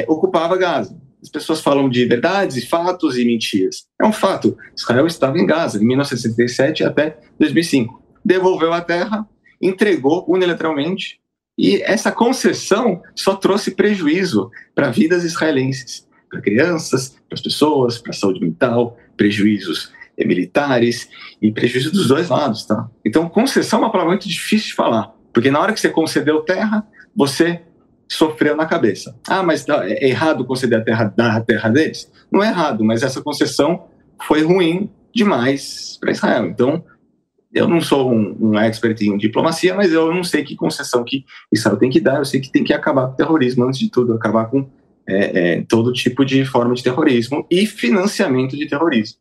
ocupava Gaza. As pessoas falam de verdades e fatos e mentiras. É um fato. Israel estava em Gaza de 1967 até 2005. Devolveu a terra, entregou unilateralmente. E essa concessão só trouxe prejuízo para vidas israelenses, para crianças, para as pessoas, para a saúde mental, prejuízos militares e prejuízos dos dois lados, tá? Então, concessão é uma palavra muito difícil de falar, porque na hora que você concedeu terra, você sofreu na cabeça. Ah, mas tá, é errado conceder a terra da terra deles? Não é errado, mas essa concessão foi ruim demais para Israel. Então, eu não sou um, um, expert em diplomacia, mas eu não sei que concessão que Israel tem que dar. Eu sei que tem que acabar com o terrorismo, antes de tudo, acabar com é, é, todo tipo de forma de terrorismo e financiamento de terrorismo.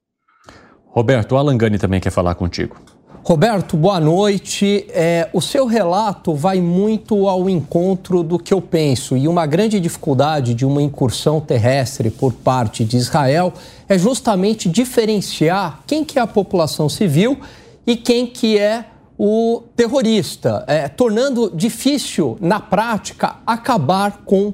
Roberto, o Alan Gani também quer falar contigo. Roberto, boa noite. É, o seu relato vai muito ao encontro do que eu penso, e uma grande dificuldade de uma incursão terrestre por parte de Israel é justamente diferenciar quem que é a população civil e quem que é o terrorista, é, tornando difícil, na prática, acabar com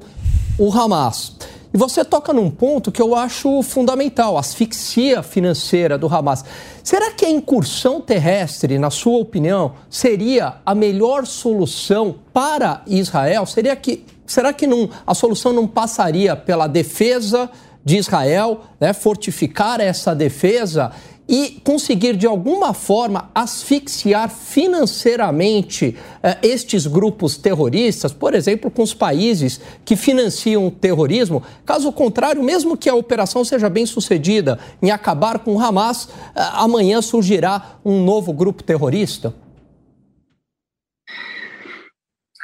o Hamas. E você toca num ponto que eu acho fundamental, a asfixia financeira do Hamas. Será que a incursão terrestre, na sua opinião, seria a melhor solução para Israel? Seria que, será que não, a solução não passaria pela defesa de Israel, né, fortificar essa defesa e conseguir de alguma forma asfixiar financeiramente eh, estes grupos terroristas, por exemplo, com os países que financiam o terrorismo. Caso contrário, mesmo que a operação seja bem sucedida em acabar com o Hamas, eh, amanhã surgirá um novo grupo terrorista?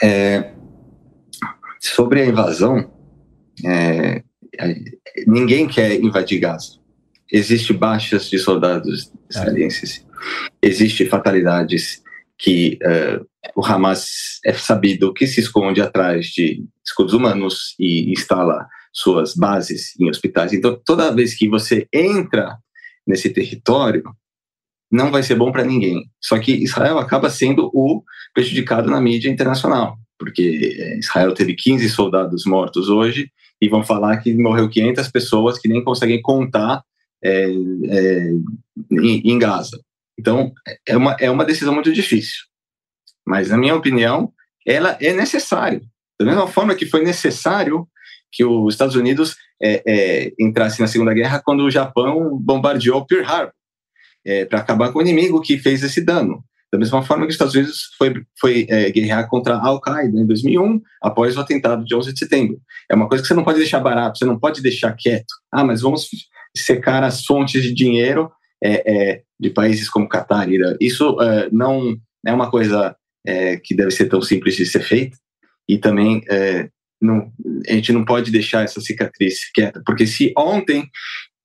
É, sobre a invasão, é, ninguém quer invadir Gaza existe baixas de soldados israelenses, existe fatalidades que uh, o Hamas é sabido que se esconde atrás de escudos humanos e instala suas bases em hospitais. Então, toda vez que você entra nesse território, não vai ser bom para ninguém. Só que Israel acaba sendo o prejudicado na mídia internacional, porque eh, Israel teve 15 soldados mortos hoje e vão falar que morreu 500 pessoas que nem conseguem contar é, é, em, em, Gaza. Então, é uma, é uma decisão muito difícil. Mas, na minha opinião, ela é necessária. Da mesma forma que foi necessário que os Estados Unidos é, é, entrasse na Segunda Guerra quando o Japão bombardeou Pearl Harbor é, para acabar com o inimigo que fez esse dano. Da mesma forma que os Estados Unidos foi, foi é, guerrear contra a Al-Qaeda em 2001, após o atentado de 11 de setembro. É uma coisa que você não pode deixar barato, você não pode deixar quieto. Ah, mas vamos secar as fontes de dinheiro é, é, de países como Catar, Irã. Isso é, não é uma coisa é, que deve ser tão simples de ser feita e também é, não, a gente não pode deixar essa cicatriz quieta, porque se ontem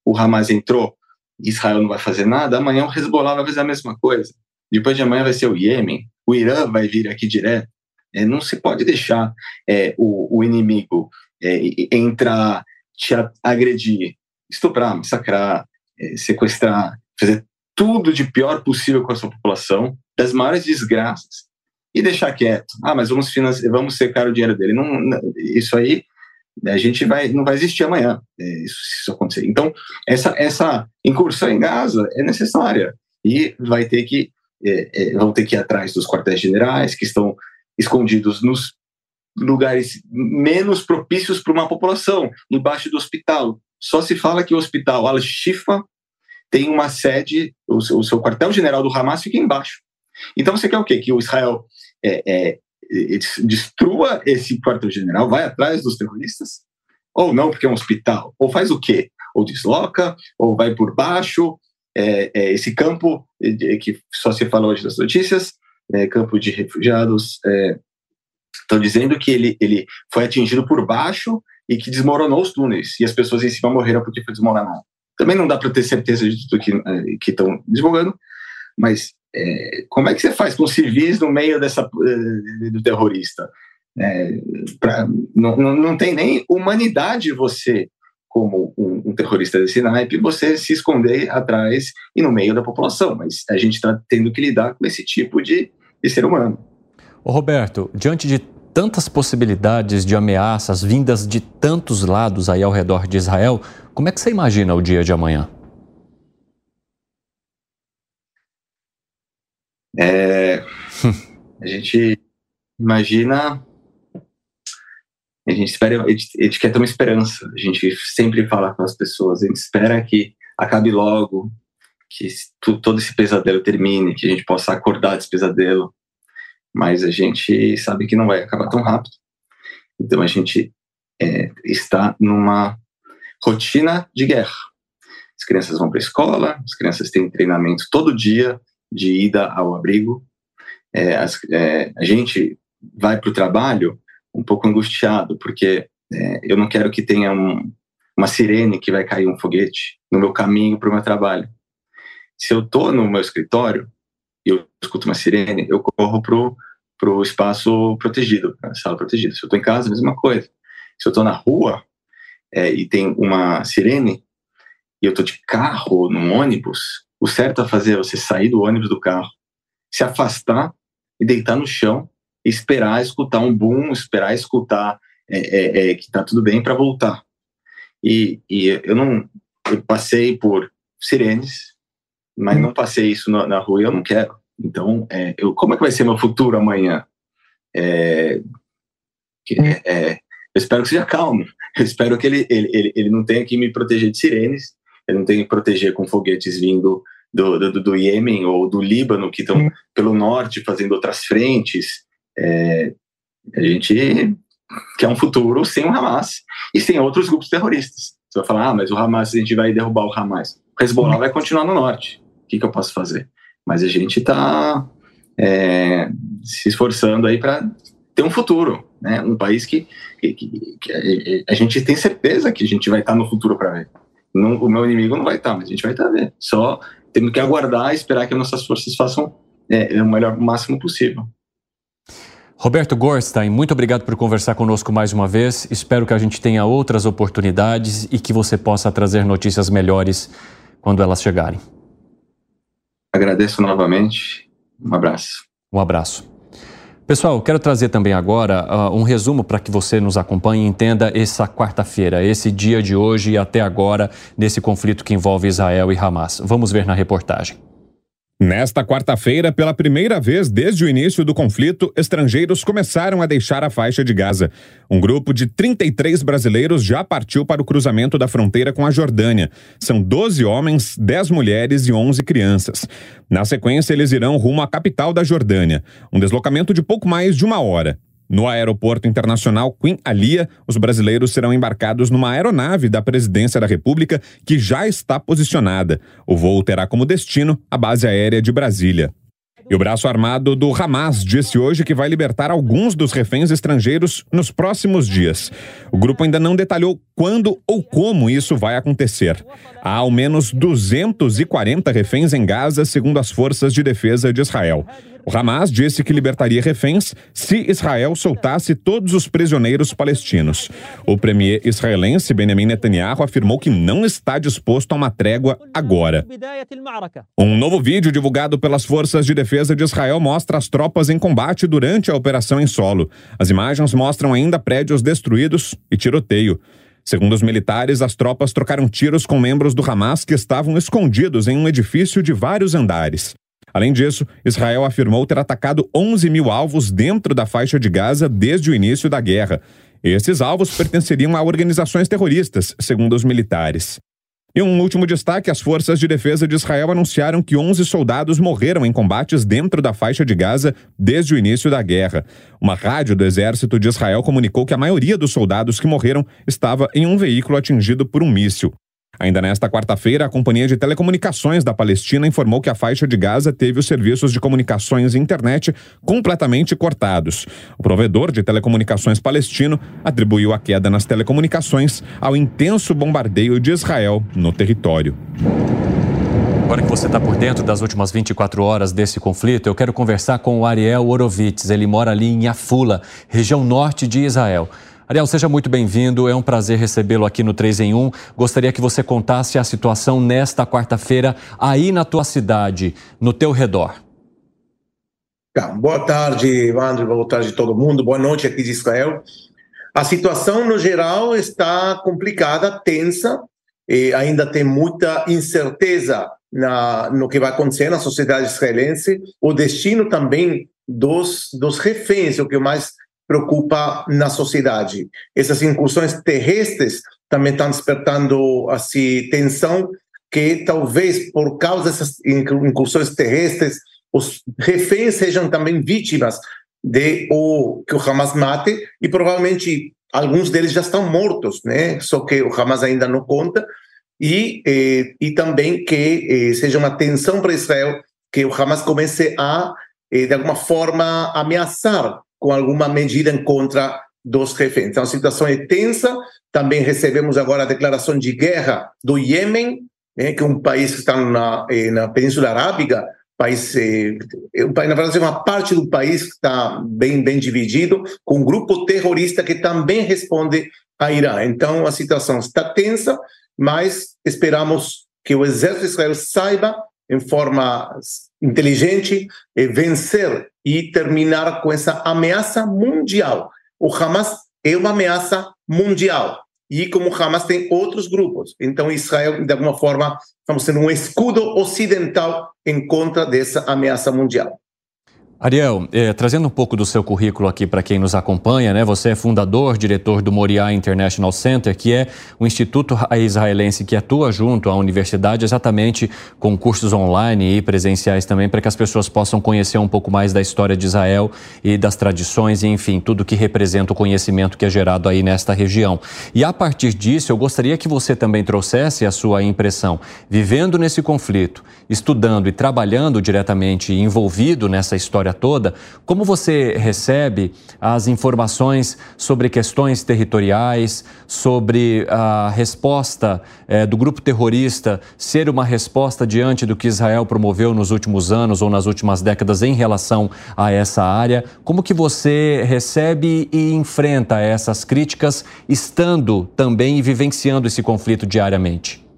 o Hamas entrou Israel não vai fazer nada, amanhã o Hezbollah vai fazer a mesma coisa. Depois de amanhã vai ser o Iêmen, o Irã vai vir aqui direto. É, não se pode deixar é, o, o, inimigo é, entrar, te agredir, estuprar, massacrar, é, sequestrar, fazer tudo de pior possível com a sua população, das maiores desgraças, e deixar quieto. Ah, mas vamos, vamos secar o dinheiro dele. Não, isso aí a gente vai, não vai existir amanhã, é, isso, se isso acontecer. Então, essa, essa incursão em Gaza é necessária e vai ter que é, é, vão ter que ir atrás dos quartéis generais que estão escondidos nos lugares menos propícios para uma população, embaixo do hospital, só se fala que o hospital Al-Shifa tem uma sede, o seu, seu quartel-general do Hamas fica embaixo. Então você quer o quê? Que o Israel é, é, é destrua esse quartel-general, vai atrás dos terroristas? Ou não, porque é um hospital? Ou faz o quê? Ou desloca, ou vai por baixo. É, é esse campo que só se fala hoje nas notícias, é, campo de refugiados, estão dizendo que ele, ele foi atingido por baixo e que desmoronou os túneis, e as pessoas em cima morreram porque foi desmoronado. Também não dá para ter certeza de tudo que estão divulgando, mas é, como é que você faz com civis no meio dessa, eh, do terrorista? É, pra, não, não, não tem nem humanidade você, como um, um, terrorista desse naipe, você se esconder atrás e no meio da população. Mas a gente está tendo que lidar com esse tipo de, de ser humano. Ô Roberto, diante de tantas possibilidades de ameaças vindas de tantos lados aí ao redor de Israel, como é que você imagina o dia de amanhã? É, a gente imagina. A gente espera, a gente, a gente quer ter uma esperança. A gente sempre fala com as pessoas, a gente espera que acabe logo, que todo esse pesadelo termine, que a gente possa acordar desse pesadelo. Mas a gente sabe que não vai acabar tão rápido. Então a gente é, está numa rotina de guerra. As crianças vão para a escola, as crianças têm treinamento todo dia, de ida ao abrigo. É, as, é, a gente vai para o trabalho um pouco angustiado, porque é, eu não quero que tenha um, uma sirene que vai cair um foguete no meu caminho para o meu trabalho. Se eu estou no meu escritório eu escuto uma sirene, eu corro para o espaço protegido, a sala protegida. Se eu estou em casa, mesma coisa. Se eu estou na rua é, e tem uma sirene e eu estou de carro, num ônibus, o certo a fazer é você sair do ônibus do carro, se afastar e deitar no chão, esperar escutar um boom, esperar escutar é, é, é, que tá tudo bem para voltar. E, e, eu não eu passei por sirenes, mas não passei isso na, na rua e eu não quero. Então, é, eu, como é que vai ser meu futuro amanhã? É, que, é, eu espero que seja calmo. Eu espero que ele, ele, ele, ele não tenha que me proteger de sirenes ele não tem que proteger com foguetes vindo do, do, do Iêmen ou do Líbano, que estão pelo norte fazendo outras frentes. É, a gente quer um futuro sem o Hamas e sem outros grupos terroristas. Você vai falar, ah, mas o Hamas, a gente vai derrubar o Hamas. O Hezbollah vai continuar no norte. Que, que eu posso fazer? Mas a gente está é, se esforçando aí para ter um futuro, né? Um país que, que, que, a gente tem certeza que a gente vai estar no futuro para ver. Não, o meu inimigo não vai estar, mas a gente vai estar vendo. Só temos que aguardar e esperar que nossas forças façam é, o melhor, o máximo possível. Roberto Gorstein, muito obrigado por conversar conosco mais uma vez. Espero que a gente tenha outras oportunidades e que você possa trazer notícias melhores quando elas chegarem. Agradeço novamente. Um abraço. Um abraço. Pessoal, quero trazer também agora uh, um resumo para que você nos acompanhe e entenda essa quarta-feira, esse dia de hoje e até agora nesse conflito que envolve Israel e Hamas. Vamos ver na reportagem. Nesta quarta-feira, pela primeira vez desde o início do conflito, estrangeiros começaram a deixar a faixa de Gaza. Um grupo de 33 brasileiros já partiu para o cruzamento da fronteira com a Jordânia. São 12 homens, 10 mulheres e 11 crianças. Na sequência, eles irão rumo à capital da Jordânia. Um deslocamento de pouco mais de uma hora. No aeroporto internacional Queen Alia, os brasileiros serão embarcados numa aeronave da Presidência da República que já está posicionada. O voo terá como destino a base aérea de Brasília. E o braço armado do Hamas disse hoje que vai libertar alguns dos reféns estrangeiros nos próximos dias. O grupo ainda não detalhou quando ou como isso vai acontecer. Há ao menos 240 reféns em Gaza, segundo as forças de defesa de Israel. O Hamas disse que libertaria reféns se Israel soltasse todos os prisioneiros palestinos. O premier israelense Benjamin Netanyahu afirmou que não está disposto a uma trégua agora. Um novo vídeo divulgado pelas forças de defesa de Israel mostra as tropas em combate durante a operação em solo. As imagens mostram ainda prédios destruídos e tiroteio. Segundo os militares, as tropas trocaram tiros com membros do Hamas que estavam escondidos em um edifício de vários andares. Além disso, Israel afirmou ter atacado 11 mil alvos dentro da faixa de Gaza desde o início da guerra. Esses alvos pertenceriam a organizações terroristas, segundo os militares. E um último destaque: as forças de defesa de Israel anunciaram que 11 soldados morreram em combates dentro da faixa de Gaza desde o início da guerra. Uma rádio do exército de Israel comunicou que a maioria dos soldados que morreram estava em um veículo atingido por um míssil. Ainda nesta quarta-feira, a Companhia de Telecomunicações da Palestina informou que a faixa de Gaza teve os serviços de comunicações e internet completamente cortados. O provedor de telecomunicações palestino atribuiu a queda nas telecomunicações ao intenso bombardeio de Israel no território. Agora que você está por dentro das últimas 24 horas desse conflito, eu quero conversar com o Ariel Orovitz. Ele mora ali em Afula, região norte de Israel. Ariel, seja muito bem-vindo. É um prazer recebê-lo aqui no 3 em 1. Gostaria que você contasse a situação nesta quarta-feira aí na tua cidade, no teu redor. Tá, boa tarde, Evandro. Boa tarde a todo mundo. Boa noite aqui de Israel. A situação, no geral, está complicada, tensa. E ainda tem muita incerteza na, no que vai acontecer na sociedade israelense, o destino também dos, dos reféns, o que mais preocupa na sociedade. Essas incursões terrestres também estão despertando assim, tensão, que talvez por causa dessas incursões terrestres, os reféns sejam também vítimas de o que o Hamas mate e provavelmente alguns deles já estão mortos, né? Só que o Hamas ainda não conta e, eh, e também que eh, seja uma tensão para Israel que o Hamas comece a, eh, de alguma forma, ameaçar com alguma medida em contra dos reféns. Então, a situação é tensa. Também recebemos agora a declaração de guerra do Iêmen, né, que é um país que está na, eh, na Península Arábica, país, eh, na verdade, é uma parte do país que está bem, bem dividido, com um grupo terrorista que também responde a Irã. Então, a situação está tensa mas esperamos que o exército de Israel saiba, em forma inteligente, eh, vencer e terminar com essa ameaça mundial. O Hamas é uma ameaça mundial. E como o Hamas tem outros grupos. Então, Israel, de alguma forma, estamos sendo um escudo ocidental em contra dessa ameaça mundial. Ariel, eh, trazendo um pouco do seu currículo aqui para quem nos acompanha, né? Você é fundador, diretor do Moriah International Center, que é um instituto israelense que atua junto à universidade exatamente com cursos online e presenciais também para que as pessoas possam conhecer um pouco mais da história de Israel e das tradições e, enfim, tudo que representa o conhecimento que é gerado aí nesta região. E a partir disso, eu gostaria que você também trouxesse a sua impressão, vivendo nesse conflito, estudando e trabalhando diretamente envolvido nessa história história toda, como você recebe as informações sobre questões territoriais, sobre a resposta é, do grupo terrorista ser uma resposta diante do que Israel promoveu nos últimos anos ou nas últimas décadas em relação a essa área? Como que você recebe e enfrenta essas críticas, estando também e vivenciando esse conflito diariamente?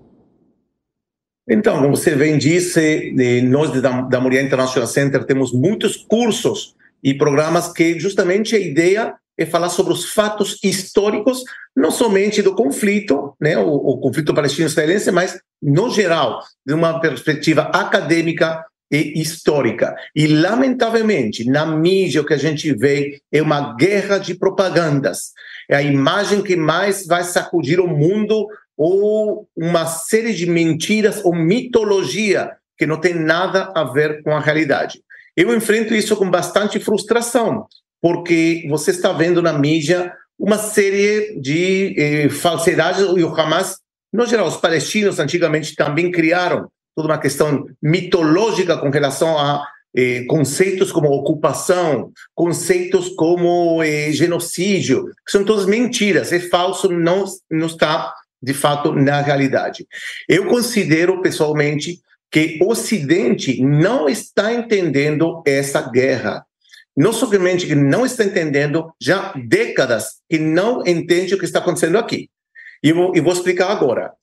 Então, como você bem disse, nós da, da Moriá International Center temos muitos cursos e programas que justamente a ideia é falar sobre os fatos históricos, não somente do conflito, né, o, o conflito palestino-israelense, mas no geral, de uma perspectiva acadêmica e histórica. E, lamentavelmente, na mídia o que a gente vê é uma guerra de propagandas. É a imagem que mais vai sacudir o mundo ou uma série de mentiras ou mitologia que não tem nada a ver com a realidade. Eu enfrento isso com bastante frustração, porque você está vendo na mídia uma série de eh, falsidades e o Hamas, no geral, os palestinos antigamente também criaram toda uma questão mitológica com relação a eh, conceitos como ocupação, conceitos como eh, genocídio, que são todas mentiras, é falso, não, não está de fato na realidade. Eu considero pessoalmente que o Ocidente não está entendendo essa guerra. Não somente que não está entendendo, já décadas que não entende o que está acontecendo aqui. E eu vou, eu vou explicar agora.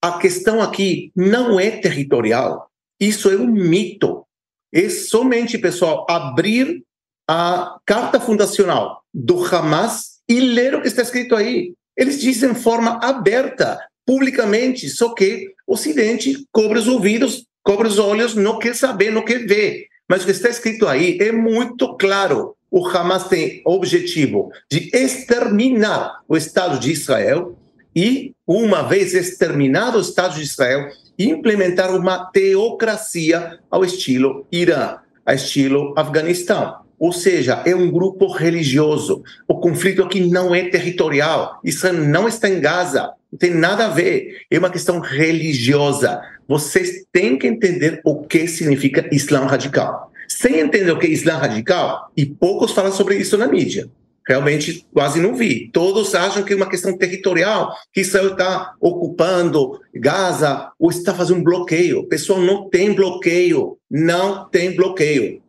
A questão aqui não é territorial. Isso é um mito. É somente, pessoal, abrir a carta fundacional do Hamas e ler o que está escrito aí. Eles dizem de forma aberta, publicamente, só que o Ocidente cobre os ouvidos, cobre os olhos, não quer saber, não quer ver. Mas o que está escrito aí é muito claro. O Hamas tem objetivo de exterminar o Estado de Israel e, uma vez exterminado o Estado de Israel, implementar uma teocracia ao estilo Irã, ao estilo Afeganistão. Ou seja, é um grupo religioso. O conflito aqui não é territorial. Israel não está em Gaza. Não tem nada a ver. É uma questão religiosa. Vocês têm que entender o que significa Islã radical. Sem entender o que é Islã radical, e poucos falam sobre isso na mídia. Realmente quase não vi. Todos acham que é uma questão territorial, que Israel está ocupando Gaza ou está fazendo um bloqueio. Pessoal, não tem bloqueio. Não tem bloqueio.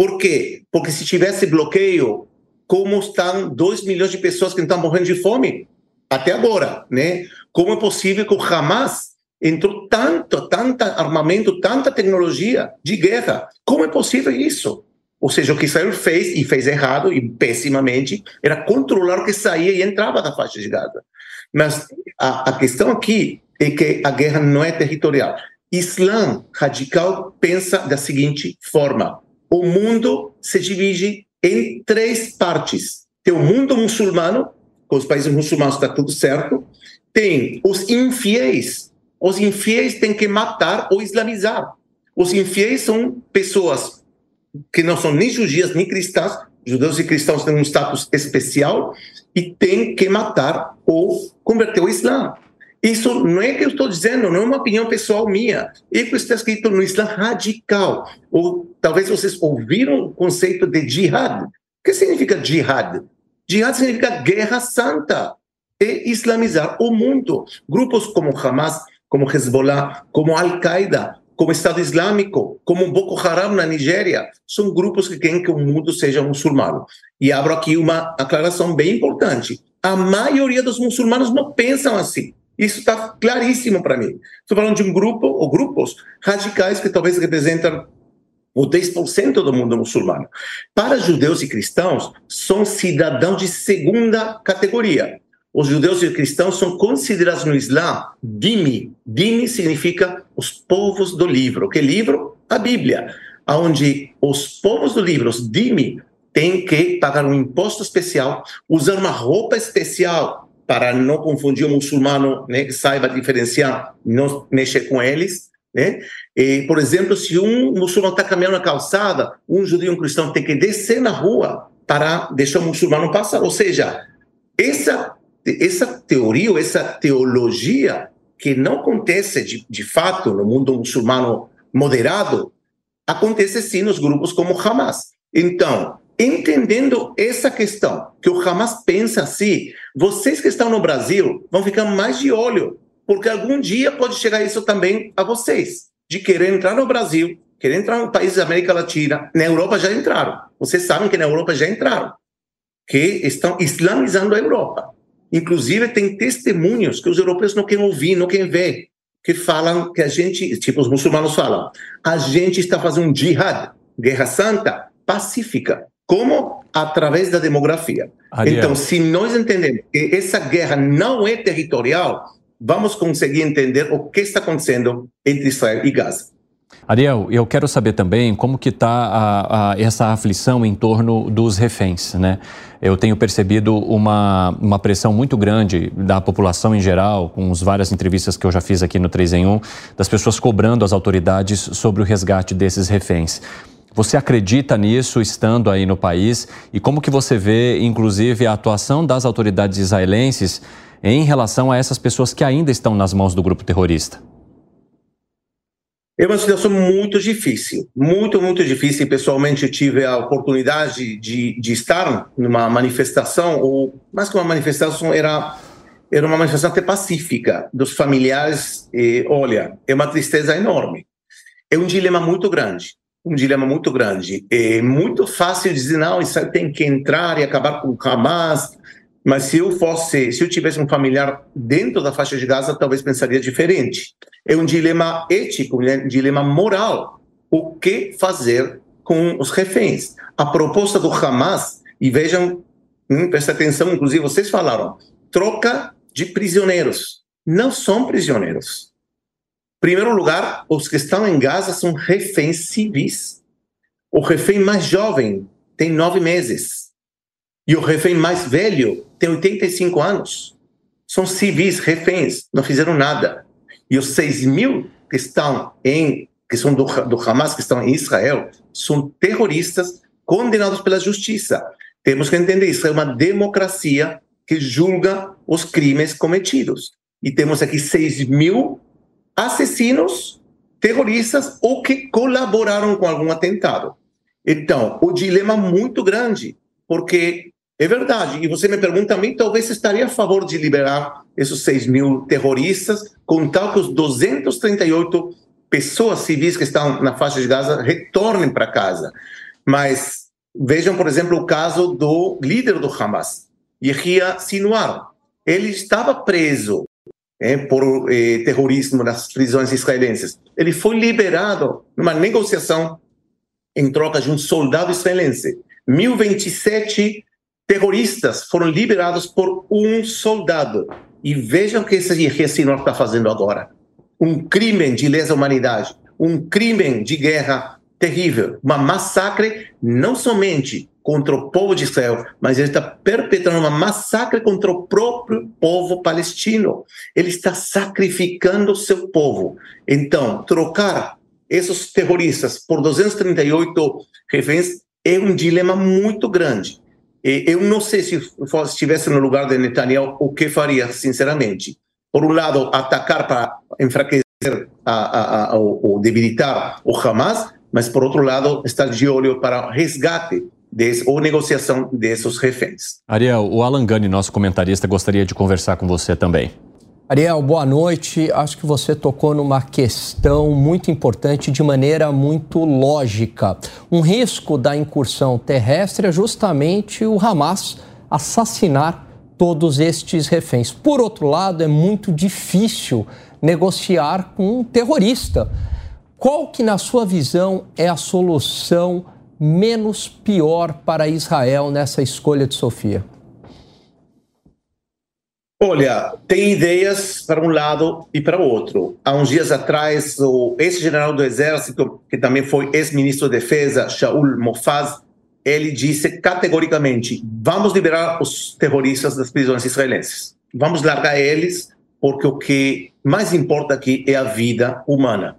Por quê? Porque se tivesse bloqueio, como estão 2 milhões de pessoas que estão morrendo de fome até agora, né? Como é possível que o Hamas entrou tanto, tanto armamento, tanta tecnologia de guerra? Como é possível isso? Ou seja, o que Israel fez, e fez errado, e pessimamente, era controlar o que saía e entrava da faixa de Gaza. Mas a, a questão aqui é que a guerra não é territorial. Islã radical pensa da seguinte forma: o mundo se divide em três partes. Tem o mundo muçulmano, com os países muçulmanos está tudo certo. Tem os infiéis. Os infiéis têm que matar ou islamizar. Os infiéis são pessoas que não são nem judias nem cristãs. Judeus e cristãos têm um status especial e têm que matar ou converter ao Islã. Isso não é que eu estou dizendo, não é uma opinião pessoal minha. Isso está escrito no Islã radical. Ou talvez vocês ouviram o conceito de jihad. O que significa jihad? Jihad significa guerra santa e islamizar o mundo. Grupos como Hamas, como Hezbollah, como Al-Qaeda, como Estado Islâmico, como Boko Haram na Nigéria, são grupos que querem que o mundo seja muçulmano. E abro aqui uma aclaração bem importante. A maioria dos muçulmanos não pensam assim. Isso está claríssimo para mim. Estou falando de um grupo ou grupos radicais que talvez representam o 10% do mundo muçulmano. Para judeus e cristãos, são cidadãos de segunda categoria. Os judeus e cristãos são considerados no Islã dimi. Dimi significa os povos do livro. Que livro? A Bíblia. Onde os povos do livro, os dimi, têm que pagar um imposto especial, usar uma roupa especial, para não confundir o muçulmano, né, que saiba diferenciar, não mexer com eles, né? E, por exemplo, se um muçulmano está caminhando na calçada, um judeu e um cristão tem que descer na rua para deixar o muçulmano passar. Ou seja, essa essa teoria essa teologia que não acontece de, de fato no mundo muçulmano moderado, acontece sim nos grupos como Hamas. Então, Entendendo essa questão, que o Hamas pensa assim, vocês que estão no Brasil vão ficar mais de olho, porque algum dia pode chegar isso também a vocês, de querer entrar no Brasil, querer entrar no país da América Latina, na Europa já entraram. Vocês sabem que na Europa já entraram, que estão islamizando a Europa. Inclusive, tem testemunhos que os europeus não querem ouvir, não querem ver, que falam que a gente, tipo os muçulmanos falam, a gente está fazendo um jihad, guerra santa, pacífica. Como? Através da demografia. Então, se nós entendemos que essa guerra não é territorial, vamos conseguir entender o que está acontecendo entre Israel e Gaza. Ariel, eu quero saber também como que está essa aflição em torno dos reféns, né? Eu tenho percebido uma, uma pressão muito grande da população em geral, com as várias entrevistas que eu já fiz aqui no 3 em 1, das pessoas cobrando as autoridades sobre o resgate desses reféns. Você acredita nisso estando aí no país? E como que você vê, inclusive, a atuação das autoridades israelenses em relação a essas pessoas que ainda estão nas mãos do grupo terrorista? É uma situação muito difícil, muito, muito difícil. Pessoalmente, tive a oportunidade de, de estar numa manifestação, ou mais que uma manifestação, era, era uma manifestação até pacífica dos familiares. E, olha, é uma tristeza enorme. É um dilema muito grande um dilema muito grande. É muito fácil dizer, não, isso tem que entrar e acabar com o Hamas, mas se eu fosse, se eu tivesse um familiar dentro da faixa de Gaza, talvez pensaria diferente. É um dilema ético, um dilema moral. O que fazer com os reféns? A proposta do Hamas, e vejam, hum, presta atenção, inclusive vocês falaram, troca de prisioneiros. Não são prisioneiros primeiro lugar, os que estão em Gaza são reféns civis. O refém mais jovem tem nove meses. E o refém mais velho tem 85 anos. São civis, reféns, não fizeram nada. E os 6 mil que estão em, que são do, do Hamas, que estão em Israel, são terroristas condenados pela justiça. Temos que entender isso é uma democracia que julga os crimes cometidos. E temos aqui 6 mil assassinos, terroristas ou que colaboraram com algum atentado. Então, o dilema é muito grande, porque é verdade. E você me pergunta a mim, talvez estaria a favor de liberar esses 6 mil terroristas, com tal que os 238 pessoas civis que estão na faixa de Gaza retornem para casa. Mas vejam, por exemplo, o caso do líder do Hamas, Yahya Sinwar. Ele estava preso é, por eh, terrorismo nas prisões israelenses. Ele foi liberado numa negociação em troca de um soldado israelense. 1027 terroristas foram liberados por um soldado. E vejam o que esse Sinwar está fazendo agora. Um crime de lesa humanidade, um crime de guerra terrível, uma massacre não somente contra o povo de Israel, mas ele está perpetrando uma massacre contra o próprio povo palestino. Ele está sacrificando o seu povo. Então, trocar esses terroristas por 238 reféns é um dilema muito grande. Eu não sei se estivesse no lugar de Netanyahu, o que faria, sinceramente. Por um lado, atacar para enfraquecer a, a, a, ou debilitar o Hamas, mas por outro lado, estar de olho para resgate des, ou negociação desses reféns. Ariel, o Alan Gani, nosso comentarista, gostaria de conversar com você também. Ariel, boa noite. Acho que você tocou numa questão muito importante de maneira muito lógica. Um risco da incursão terrestre é justamente o Hamas assassinar todos estes reféns. Por outro lado, é muito difícil negociar com um terrorista. Qual que, na sua visão, é a solução menos pior para Israel nessa escolha de Sofia? Olha, tem ideias para um lado e para o outro. Há uns dias atrás, o ex-general do Exército, que também foi ex-ministro da Defesa, Shaul Mofaz, ele disse categoricamente: vamos liberar os terroristas das prisões israelenses. Vamos largar eles, porque o que mais importa aqui é a vida humana.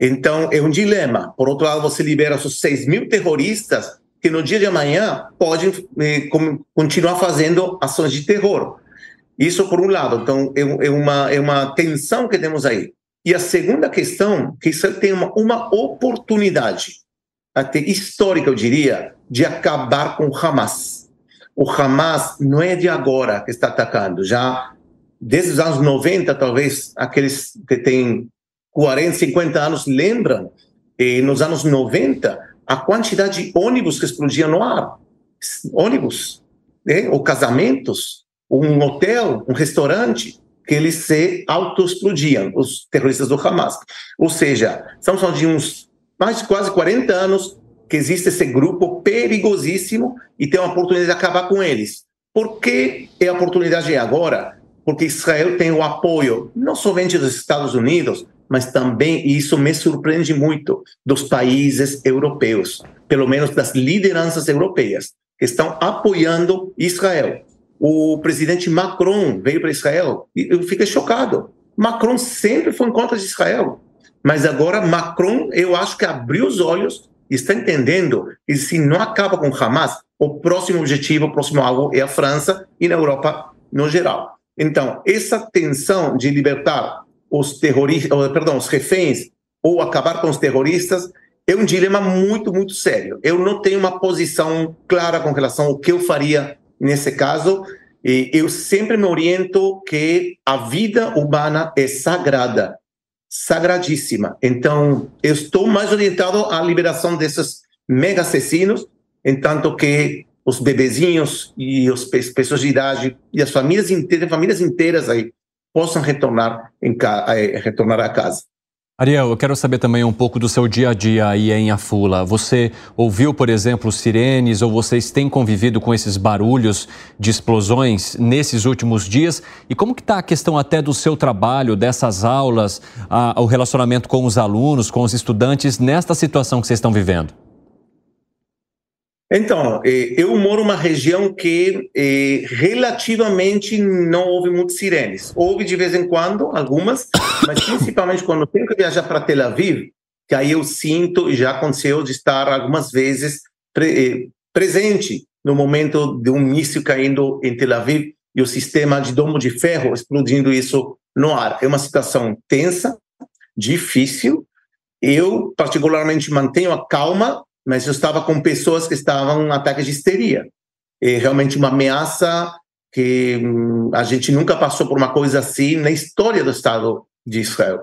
Então, é um dilema. Por outro lado, você libera os 6 mil terroristas que no dia de amanhã podem eh, continuar fazendo ações de terror. Isso por um lado. Então, é, é, uma, é uma tensão que temos aí. E a segunda questão, que isso tem uma, uma oportunidade, até histórica, eu diria, de acabar com o Hamas. O Hamas não é de agora que está atacando, já desde os anos 90, talvez, aqueles que têm 40, 50 anos lembram, nos anos 90, a quantidade de ônibus que explodiam no ar. Ônibus, né? ou casamentos, um hotel, um restaurante, que eles se autoexplodiam, os terroristas do Hamas. Ou seja, estamos falando de uns mais de quase 40 anos que existe esse grupo perigosíssimo e tem uma oportunidade de acabar com eles. Por que é a oportunidade agora? Porque Israel tem o apoio não somente dos Estados Unidos, mas também, e isso me surpreende muito, dos países europeus, pelo menos das lideranças europeias, que estão apoiando Israel. O presidente Macron veio para Israel e eu fiquei chocado. Macron sempre foi em contra de Israel, mas agora Macron, eu acho que abriu os olhos e está entendendo que se não acaba com Hamas, o próximo objetivo, o próximo alvo é a França e na Europa no geral. Então, essa tensão de libertar os terroristas, perdão, os reféns ou acabar com os terroristas é um dilema muito, muito sério. Eu não tenho uma posição clara com relação ao que eu faria nesse caso. Eu sempre me oriento que a vida humana é sagrada, sagradíssima. Então, eu estou mais orientado à liberação desses mega assassinos, enquanto que os bebezinhos e as pessoas de idade e as famílias inteiras, famílias inteiras aí possam retornar, em, eh, retornar a casa. Ariel, eu quero saber também um pouco do seu dia a dia aí em Afula. Você ouviu, por exemplo, sirenes ou vocês têm convivido com esses barulhos de explosões nesses últimos dias? E como que está a questão até do seu trabalho, dessas aulas, a, o relacionamento com os alunos, com os estudantes, nesta situação que vocês estão vivendo? Então, eh, eu moro numa região que eh, relativamente não houve muitas sirenes. Houve de vez em quando, algumas, mas principalmente quando eu tenho que viajar para Tel Aviv, que aí eu sinto, e já aconteceu de estar algumas vezes pre, presente no momento de um míssil caindo em Tel Aviv e o sistema de domo de ferro explodindo isso no ar. É uma situação tensa, difícil. Eu, particularmente, mantenho a calma, mas eu estava com pessoas que estavam em ataque de histeria. Realmente uma ameaça que hum, a gente nunca passou por uma coisa assim na história do Estado de Israel.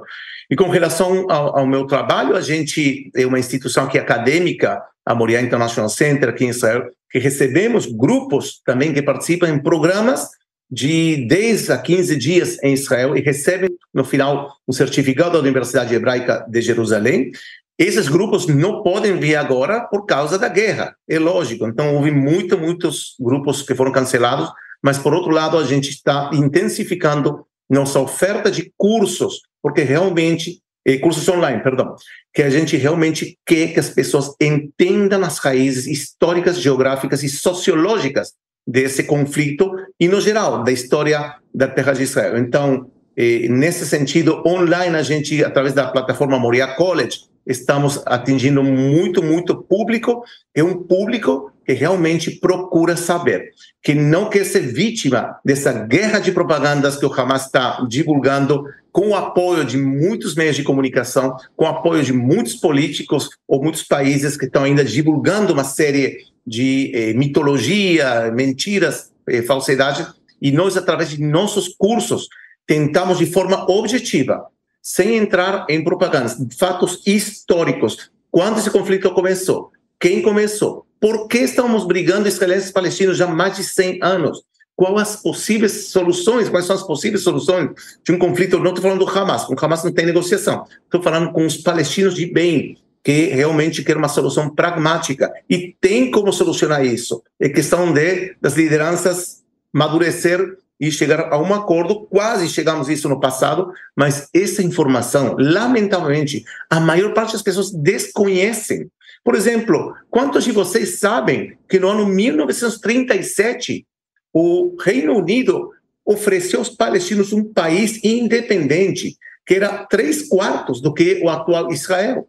E com relação ao, ao meu trabalho, a gente é uma instituição aqui acadêmica, a Moriá International Center aqui em Israel, que recebemos grupos também que participam em programas de 10 a 15 dias em Israel e recebem no final um certificado da Universidade Hebraica de Jerusalém. Esses grupos não podem vir agora por causa da guerra, é lógico. Então houve muito, muitos grupos que foram cancelados, mas por outro lado a gente está intensificando nossa oferta de cursos, porque realmente eh, cursos online, perdão, que a gente realmente quer que as pessoas entendam as raízes históricas, geográficas e sociológicas desse conflito e, no geral, da história da Terra de Israel. Então, eh, nesse sentido, online, a gente, através da plataforma Moriah College, estamos atingindo muito, muito público, é um público que realmente procura saber, que não quer ser vítima dessa guerra de propagandas que o Hamas está divulgando com o apoio de muitos meios de comunicação, com o apoio de muitos políticos ou muitos países que estão ainda divulgando uma série de eh, mitologia, mentiras, eh, falsidades, e nós, através de nossos cursos, tentamos de forma objetiva, sem entrar em propagandas, fatos históricos. Quando esse conflito começou? Quem começou? Por que estamos brigando israelenses e palestinos já há mais de 100 anos? Quais as possíveis soluções? Quais são as possíveis soluções de um conflito? Eu não estou falando do Hamas, com o Hamas não tem negociação. Estou falando com os palestinos de bem, que realmente quer uma solução pragmática e tem como solucionar isso. É questão de das lideranças madurecer e chegar a um acordo. Quase chegamos a isso no passado, mas essa informação, lamentavelmente, a maior parte das pessoas desconhecem. Por exemplo, quantos de vocês sabem que no ano 1937 o Reino Unido ofereceu aos palestinos um país independente, que era três quartos do que o atual Israel?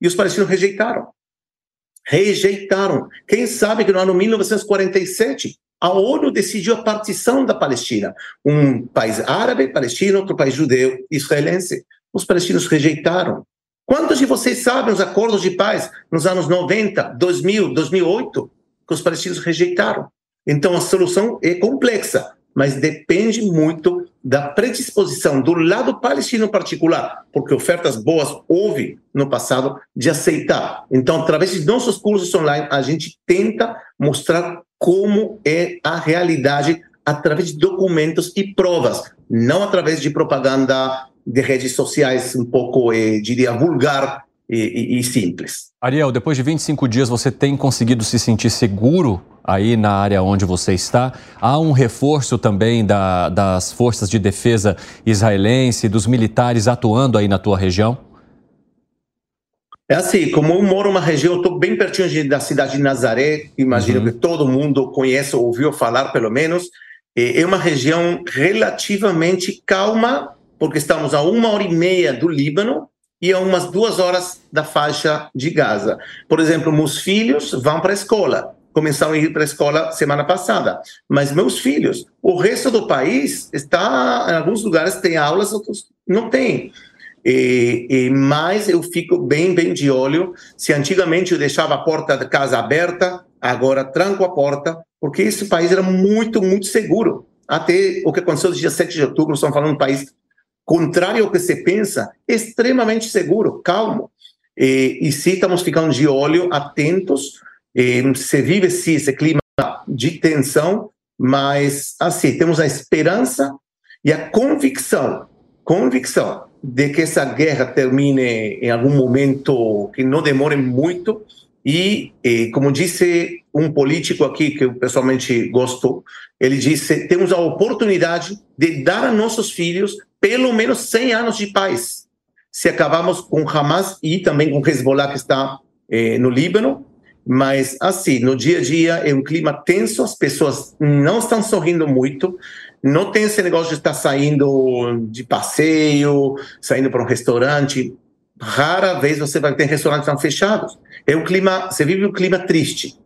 E os palestinos rejeitaram. Rejeitaram. Quem sabe que no ano 1947 a ONU decidiu a partição da Palestina. Um país árabe, palestino, outro país judeu, israelense. Os palestinos rejeitaram. Quantos de vocês sabem os acordos de paz nos anos 90, 2000, 2008, que os palestinos rejeitaram? Então a solução é complexa, mas depende muito da predisposição do lado palestino particular, porque ofertas boas houve no passado de aceitar. Então, através de nossos cursos online, a gente tenta mostrar como é a realidade através de documentos e provas, não através de propaganda de redes sociais um pouco, eh, diria, vulgar e, e, e simples. Ariel, depois de 25 dias, você tem conseguido se sentir seguro aí na área onde você está? Há um reforço também da, das forças de defesa israelense, dos militares atuando aí na tua região? É assim, como eu moro numa região, estou bem pertinho de, da cidade de Nazaré, imagino uhum. que todo mundo conhece ou ouviu falar, pelo menos. É uma região relativamente calma, porque estamos a uma hora e meia do Líbano e a umas duas horas da faixa de Gaza. Por exemplo, meus filhos vão para a escola, começaram a ir para a escola semana passada, mas meus filhos, o resto do país está, em alguns lugares tem aulas, outros não tem. E, e, mas eu fico bem, bem de olho. Se antigamente eu deixava a porta da casa aberta, agora tranco a porta, porque esse país era muito, muito seguro. Até o que aconteceu no dia 7 de outubro, estamos falando um país contrário ao que se pensa, extremamente seguro, calmo. E, e sim, estamos ficando de olho, atentos. E, se vive sim esse clima de tensão, mas assim, temos a esperança e a convicção, convicção de que essa guerra termine em algum momento que não demore muito e, e, como disse um político aqui que eu pessoalmente gosto, ele disse: temos a oportunidade de dar a nossos filhos pelo menos 100 anos de paz. Se acabamos com Hamas e também com Hezbollah, que está eh, no Líbano, mas assim, no dia a dia é um clima tenso, as pessoas não estão sorrindo muito, não tem esse negócio de estar saindo de passeio, saindo para um restaurante. rara vez você vai ter restaurantes tão fechados. É um clima, você vive um clima triste,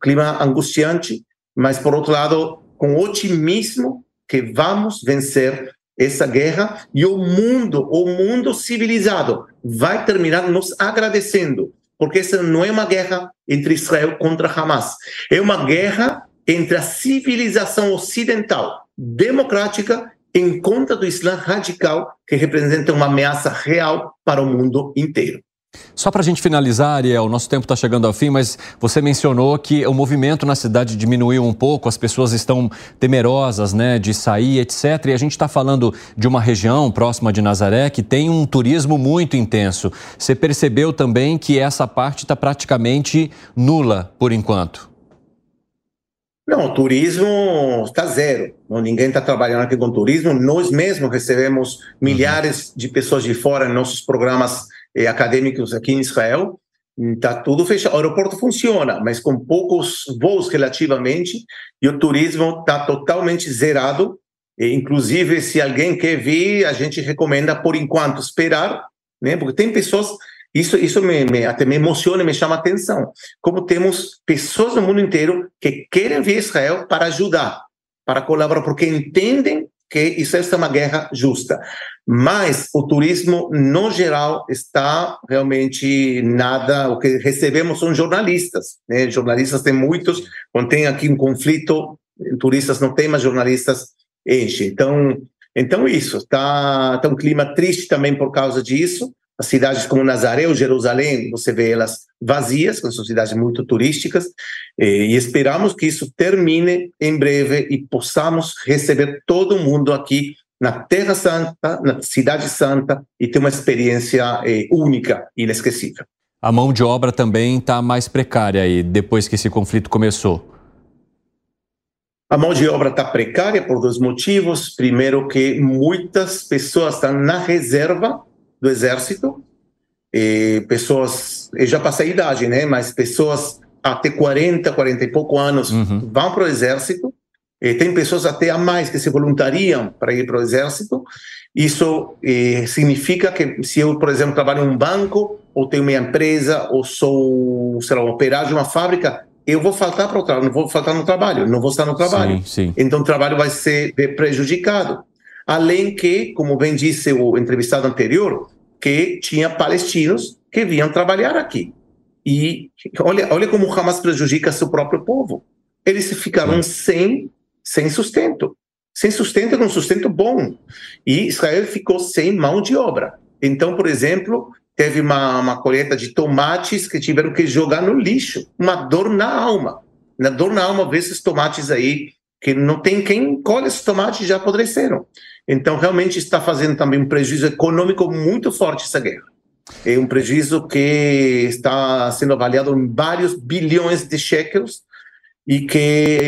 clima angustiante, mas por outro lado, com otimismo que vamos vencer essa guerra e o mundo, o mundo civilizado vai terminar nos agradecendo, porque essa não é uma guerra entre Israel contra Hamas, é uma guerra entre a civilização ocidental democrática em conta do Islã radical, que representa uma ameaça real para o mundo inteiro. Só para a gente finalizar, Ariel, nosso tempo está chegando ao fim, mas você mencionou que o movimento na cidade diminuiu um pouco, as pessoas estão temerosas né, de sair, etc. E a gente está falando de uma região próxima de Nazaré que tem um turismo muito intenso. Você percebeu também que essa parte está praticamente nula por enquanto? Não, o turismo está zero. Ninguém está trabalhando aqui com turismo. Nós mesmos recebemos milhares de pessoas de fora em nossos programas eh, acadêmicos aqui em Israel. Está tudo fechado. O aeroporto funciona, mas com poucos voos relativamente, e o turismo está totalmente zerado. E, inclusive, se alguém quer vir, a gente recomenda, por enquanto, esperar, né? porque tem pessoas isso, isso me, me, até me emociona, me chama a atenção. Como temos pessoas no mundo inteiro que querem vir a Israel para ajudar, para colaborar, porque entendem que isso é uma guerra justa. Mas o turismo, no geral, está realmente nada. O que recebemos são jornalistas. Né? Jornalistas tem muitos. Quando tem aqui um conflito, turistas não tem, mas jornalistas enchem. Então, então isso. Está tá um clima triste também por causa disso. As cidades como Nazaré ou Jerusalém, você vê elas vazias, são cidades muito turísticas, e esperamos que isso termine em breve e possamos receber todo mundo aqui na Terra Santa, na Cidade Santa, e ter uma experiência eh, única e inesquecível. A mão de obra também está mais precária aí, depois que esse conflito começou. A mão de obra está precária por dois motivos. Primeiro, que muitas pessoas estão na reserva do exército, e pessoas, eu já passei a idade, né, mas pessoas até 40, 40 e pouco anos uhum. vão para o exército, e tem pessoas até a mais que se voluntariam para ir para o exército. Isso eh, significa que se eu, por exemplo, trabalho em um banco, ou tenho minha empresa, ou sou, sei lá, um operário de uma fábrica, eu vou faltar para o trabalho, não vou faltar no trabalho, não vou estar no trabalho. Sim, sim. Então o trabalho vai ser prejudicado. Além que, como bem disse o entrevistado anterior, que tinha palestinos que vinham trabalhar aqui. E olha, olha como o Hamas prejudica seu próprio povo. Eles ficaram sem, sem sustento. Sem sustento, com sustento bom. E Israel ficou sem mão de obra. Então, por exemplo, teve uma, uma colheita de tomates que tiveram que jogar no lixo. Uma dor na alma. Na dor na alma ver esses tomates aí, que não tem quem colhe esses tomates já apodreceram. Então, realmente está fazendo também um prejuízo econômico muito forte essa guerra. É um prejuízo que está sendo avaliado em vários bilhões de shekels e que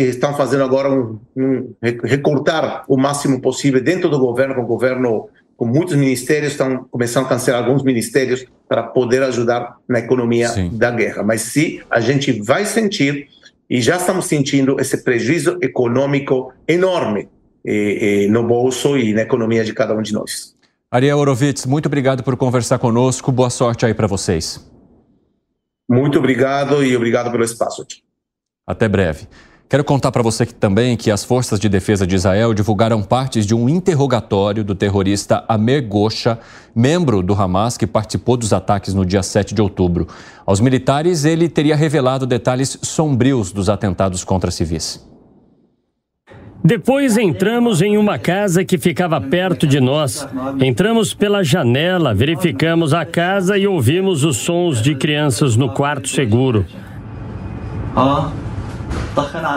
estão fazendo agora um, um recortar o máximo possível dentro do governo, com o governo com muitos ministérios estão começando a cancelar alguns ministérios para poder ajudar na economia Sim. da guerra. Mas sim, a gente vai sentir e já estamos sentindo esse prejuízo econômico enorme e, e no bolso e na economia de cada um de nós. Ariel Orovitz, muito obrigado por conversar conosco. Boa sorte aí para vocês. Muito obrigado e obrigado pelo espaço aqui. Até breve. Quero contar para você que, também que as forças de defesa de Israel divulgaram partes de um interrogatório do terrorista Amer Gosha, membro do Hamas que participou dos ataques no dia 7 de outubro. Aos militares, ele teria revelado detalhes sombrios dos atentados contra civis. Depois entramos em uma casa que ficava perto de nós. Entramos pela janela, verificamos a casa e ouvimos os sons de crianças no quarto seguro.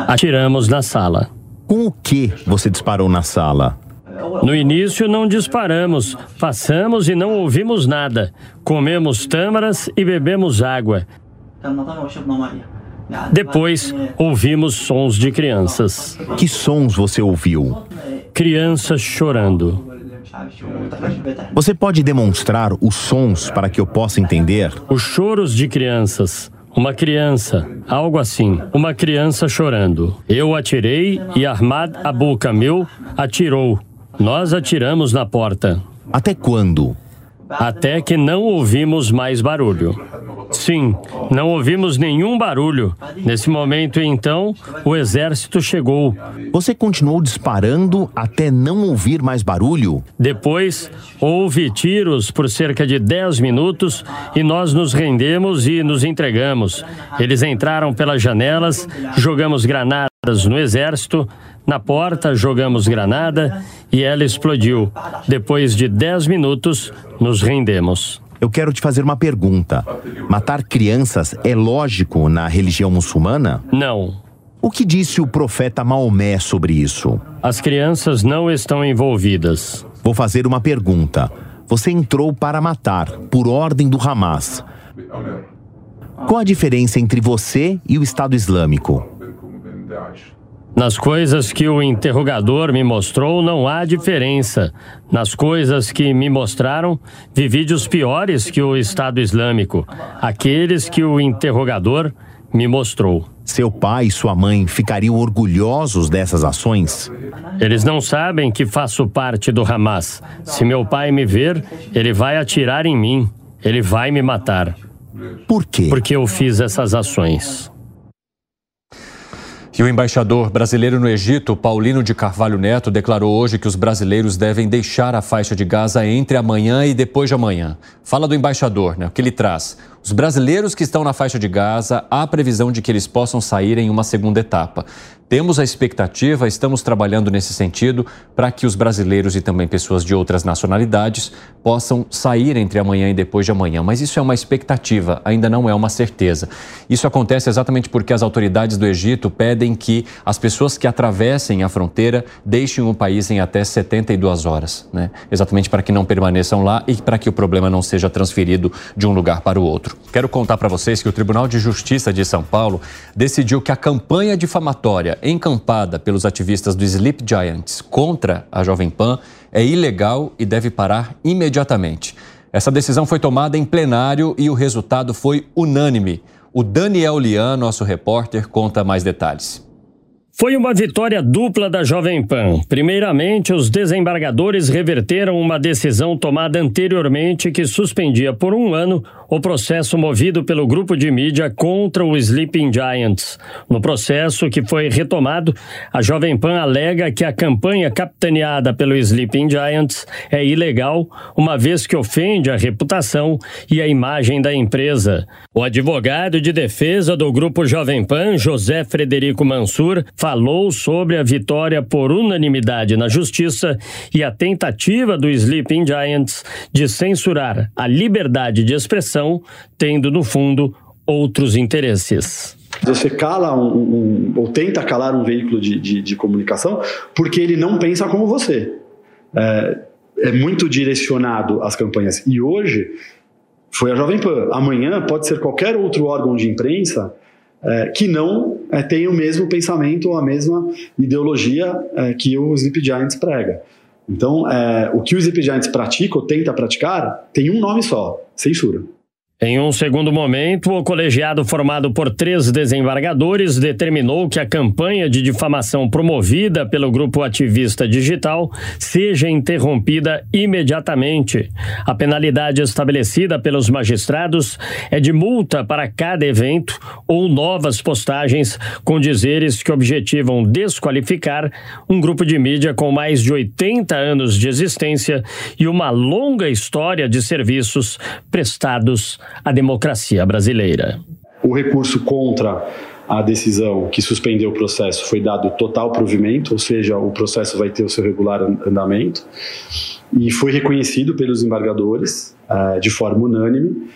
Atiramos na sala. Com o que você disparou na sala? No início não disparamos, passamos e não ouvimos nada. Comemos tâmaras e bebemos água. Depois, ouvimos sons de crianças. Que sons você ouviu? Crianças chorando. Você pode demonstrar os sons para que eu possa entender? Os choros de crianças. Uma criança, algo assim, uma criança chorando. Eu atirei e Ahmad Abu Kamil atirou. Nós atiramos na porta. Até quando? Até que não ouvimos mais barulho. Sim, não ouvimos nenhum barulho. Nesse momento, então, o exército chegou. Você continuou disparando até não ouvir mais barulho? Depois, houve tiros por cerca de 10 minutos e nós nos rendemos e nos entregamos. Eles entraram pelas janelas, jogamos granadas no exército, na porta jogamos granada e ela explodiu. Depois de 10 minutos, nos rendemos. Eu quero te fazer uma pergunta. Matar crianças é lógico na religião muçulmana? Não. O que disse o profeta Maomé sobre isso? As crianças não estão envolvidas. Vou fazer uma pergunta. Você entrou para matar, por ordem do Hamas. Qual a diferença entre você e o Estado Islâmico? Nas coisas que o interrogador me mostrou, não há diferença. Nas coisas que me mostraram, vi vídeos piores que o Estado Islâmico, aqueles que o interrogador me mostrou. Seu pai e sua mãe ficariam orgulhosos dessas ações? Eles não sabem que faço parte do Hamas. Se meu pai me ver, ele vai atirar em mim. Ele vai me matar. Por quê? Porque eu fiz essas ações. E o embaixador brasileiro no Egito, Paulino de Carvalho Neto, declarou hoje que os brasileiros devem deixar a faixa de Gaza entre amanhã e depois de amanhã. Fala do embaixador, né? O que ele traz? Os brasileiros que estão na faixa de Gaza, há previsão de que eles possam sair em uma segunda etapa. Temos a expectativa, estamos trabalhando nesse sentido, para que os brasileiros e também pessoas de outras nacionalidades possam sair entre amanhã e depois de amanhã. Mas isso é uma expectativa, ainda não é uma certeza. Isso acontece exatamente porque as autoridades do Egito pedem que as pessoas que atravessem a fronteira deixem o país em até 72 horas, né? exatamente para que não permaneçam lá e para que o problema não seja transferido de um lugar para o outro. Quero contar para vocês que o Tribunal de Justiça de São Paulo decidiu que a campanha difamatória encampada pelos ativistas do Sleep Giants contra a Jovem Pan é ilegal e deve parar imediatamente. Essa decisão foi tomada em plenário e o resultado foi unânime. O Daniel Lian, nosso repórter, conta mais detalhes. Foi uma vitória dupla da Jovem Pan. Primeiramente, os desembargadores reverteram uma decisão tomada anteriormente que suspendia por um ano o processo movido pelo grupo de mídia contra o Sleeping Giants. No processo que foi retomado, a Jovem Pan alega que a campanha capitaneada pelo Sleeping Giants é ilegal, uma vez que ofende a reputação e a imagem da empresa. O advogado de defesa do grupo Jovem Pan, José Frederico Mansur, falou sobre a vitória por unanimidade na justiça e a tentativa do Sleeping Giants de censurar a liberdade de expressão tendo no fundo outros interesses. Você cala um, um, ou tenta calar um veículo de, de, de, comunicação porque ele não pensa como você. É, é muito direcionado às campanhas. E hoje foi a Jovem Pan. Amanhã pode ser qualquer outro órgão de imprensa é, que não é, tem o mesmo pensamento ou a mesma ideologia é, que o Sleep Giants prega. Então, é, o que o Sleep Giants pratica ou tenta praticar tem um nome só: censura. Em um segundo momento, o colegiado formado por três desembargadores determinou que a campanha de difamação promovida pelo grupo ativista digital seja interrompida imediatamente. A penalidade estabelecida pelos magistrados é de multa para cada evento ou novas postagens com dizeres que objetivam desqualificar um grupo de mídia com mais de 80 anos de existência e uma longa história de serviços prestados a democracia brasileira. O recurso contra a decisão que suspendeu o processo foi dado total provimento, ou seja, o processo vai ter o seu regular andamento, e foi reconhecido pelos embargadores uh, de forma unânime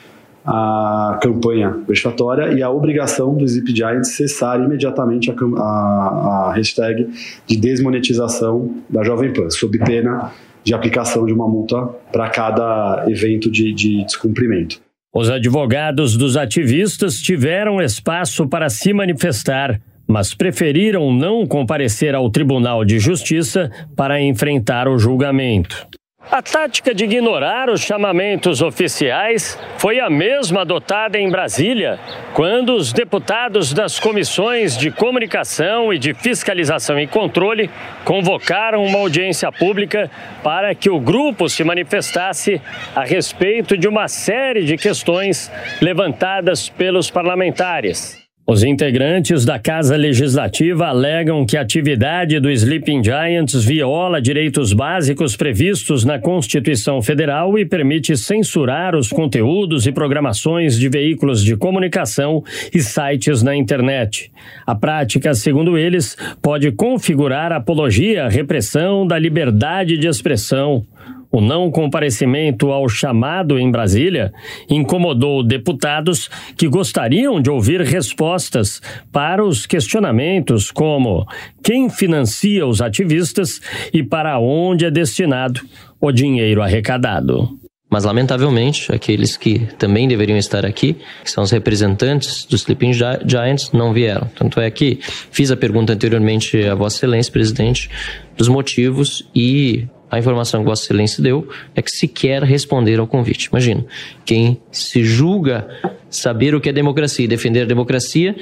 a campanha vexatória e a obrigação do Zip Giant cessar imediatamente a, a, a hashtag de desmonetização da Jovem Pan, sob pena de aplicação de uma multa para cada evento de, de descumprimento. Os advogados dos ativistas tiveram espaço para se manifestar, mas preferiram não comparecer ao Tribunal de Justiça para enfrentar o julgamento. A tática de ignorar os chamamentos oficiais foi a mesma adotada em Brasília, quando os deputados das comissões de comunicação e de fiscalização e controle convocaram uma audiência pública para que o grupo se manifestasse a respeito de uma série de questões levantadas pelos parlamentares. Os integrantes da Casa Legislativa alegam que a atividade do Sleeping Giants viola direitos básicos previstos na Constituição Federal e permite censurar os conteúdos e programações de veículos de comunicação e sites na internet. A prática, segundo eles, pode configurar apologia à repressão da liberdade de expressão. O não comparecimento ao chamado em Brasília incomodou deputados que gostariam de ouvir respostas para os questionamentos como quem financia os ativistas e para onde é destinado o dinheiro arrecadado. Mas, lamentavelmente, aqueles que também deveriam estar aqui, que são os representantes dos Sleeping Giants, não vieram. Tanto é que fiz a pergunta anteriormente a Vossa Excelência, presidente, dos motivos e a informação que Vossa Excelência deu é que sequer responderam ao convite. Imagina, quem se julga saber o que é democracia e defender a democracia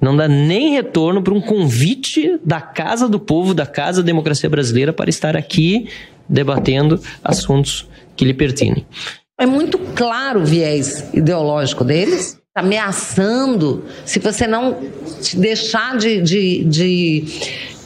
não dá nem retorno para um convite da Casa do Povo, da Casa da Democracia Brasileira, para estar aqui debatendo assuntos que lhe pertinem. É muito claro o viés ideológico deles, ameaçando, se você não deixar de, de, de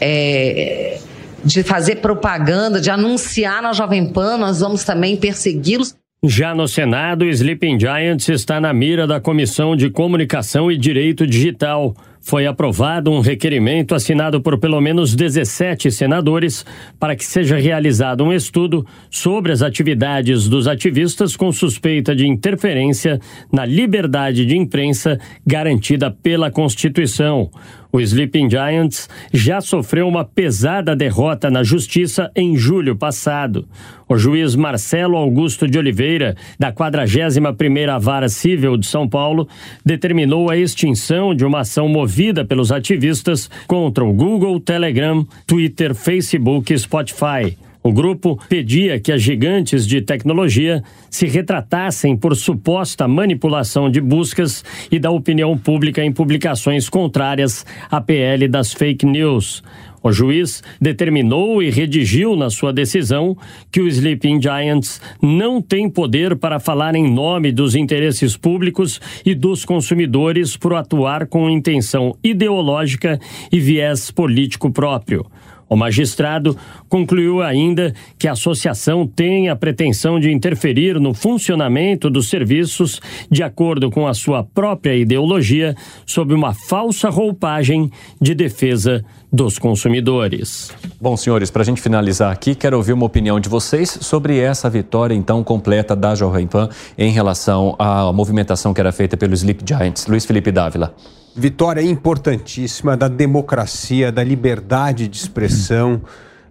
é, de fazer propaganda, de anunciar na Jovem Pan, nós vamos também persegui-los. Já no Senado, Sleeping Giants está na mira da Comissão de Comunicação e Direito Digital foi aprovado um requerimento assinado por pelo menos 17 senadores para que seja realizado um estudo sobre as atividades dos ativistas com suspeita de interferência na liberdade de imprensa garantida pela Constituição. O Sleeping Giants já sofreu uma pesada derrota na justiça em julho passado. O juiz Marcelo Augusto de Oliveira, da 41ª Vara Civil de São Paulo, determinou a extinção de uma ação movida pelos ativistas contra o Google, Telegram, Twitter, Facebook e Spotify. O grupo pedia que as gigantes de tecnologia se retratassem por suposta manipulação de buscas e da opinião pública em publicações contrárias à PL das fake news. O juiz determinou e redigiu na sua decisão que o Sleeping Giants não tem poder para falar em nome dos interesses públicos e dos consumidores por atuar com intenção ideológica e viés político próprio. O magistrado concluiu ainda que a associação tem a pretensão de interferir no funcionamento dos serviços de acordo com a sua própria ideologia, sob uma falsa roupagem de defesa dos consumidores. Bom, senhores, para a gente finalizar aqui, quero ouvir uma opinião de vocês sobre essa vitória então completa da Jovem Pan em relação à movimentação que era feita pelo Sleep Giants. Luiz Felipe Dávila vitória importantíssima da democracia, da liberdade de expressão,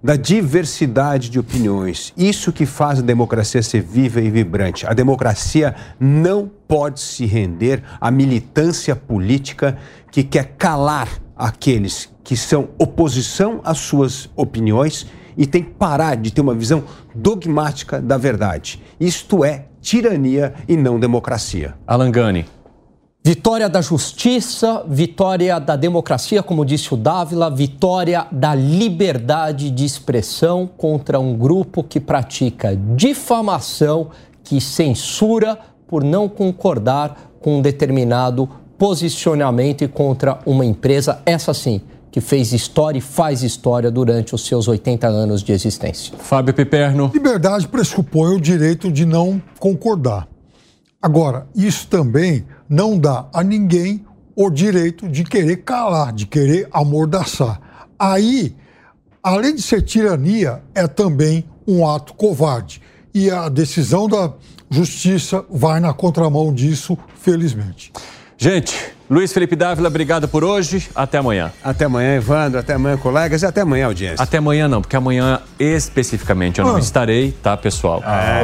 da diversidade de opiniões. Isso que faz a democracia ser viva e vibrante. A democracia não pode se render à militância política que quer calar aqueles que são oposição às suas opiniões e tem que parar de ter uma visão dogmática da verdade. Isto é tirania e não democracia. Alan Gani. Vitória da justiça, vitória da democracia, como disse o Dávila, vitória da liberdade de expressão contra um grupo que pratica difamação, que censura por não concordar com um determinado posicionamento e contra uma empresa, essa sim, que fez história e faz história durante os seus 80 anos de existência. Fábio Piperno. Liberdade pressupõe o direito de não concordar. Agora, isso também não dá a ninguém o direito de querer calar, de querer amordaçar. Aí, além de ser tirania, é também um ato covarde. E a decisão da justiça vai na contramão disso, felizmente. Gente, Luiz Felipe Dávila, obrigado por hoje. Até amanhã. Até amanhã, Evandro. Até amanhã, colegas. E até amanhã, audiência. Até amanhã não, porque amanhã especificamente eu não ah. estarei, tá, pessoal? Ah.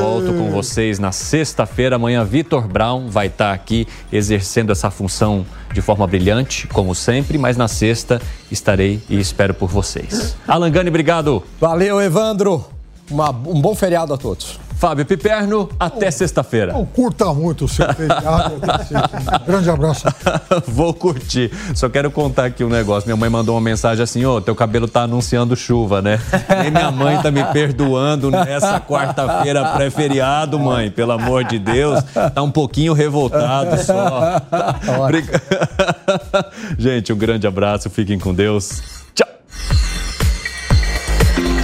Volto com vocês na sexta-feira. Amanhã, Vitor Brown vai estar aqui exercendo essa função de forma brilhante, como sempre, mas na sexta estarei e espero por vocês. Alan Gani, obrigado. Valeu, Evandro. Uma, um bom feriado a todos. Fábio Piperno, até sexta-feira. Não curta muito o seu feriado. um grande abraço. Vou curtir. Só quero contar aqui um negócio. Minha mãe mandou uma mensagem assim: ô, teu cabelo tá anunciando chuva, né? Nem minha mãe tá me perdoando nessa quarta-feira pré-feriado, mãe. Pelo amor de Deus. Tá um pouquinho revoltado só. Brinca- Gente, um grande abraço. Fiquem com Deus.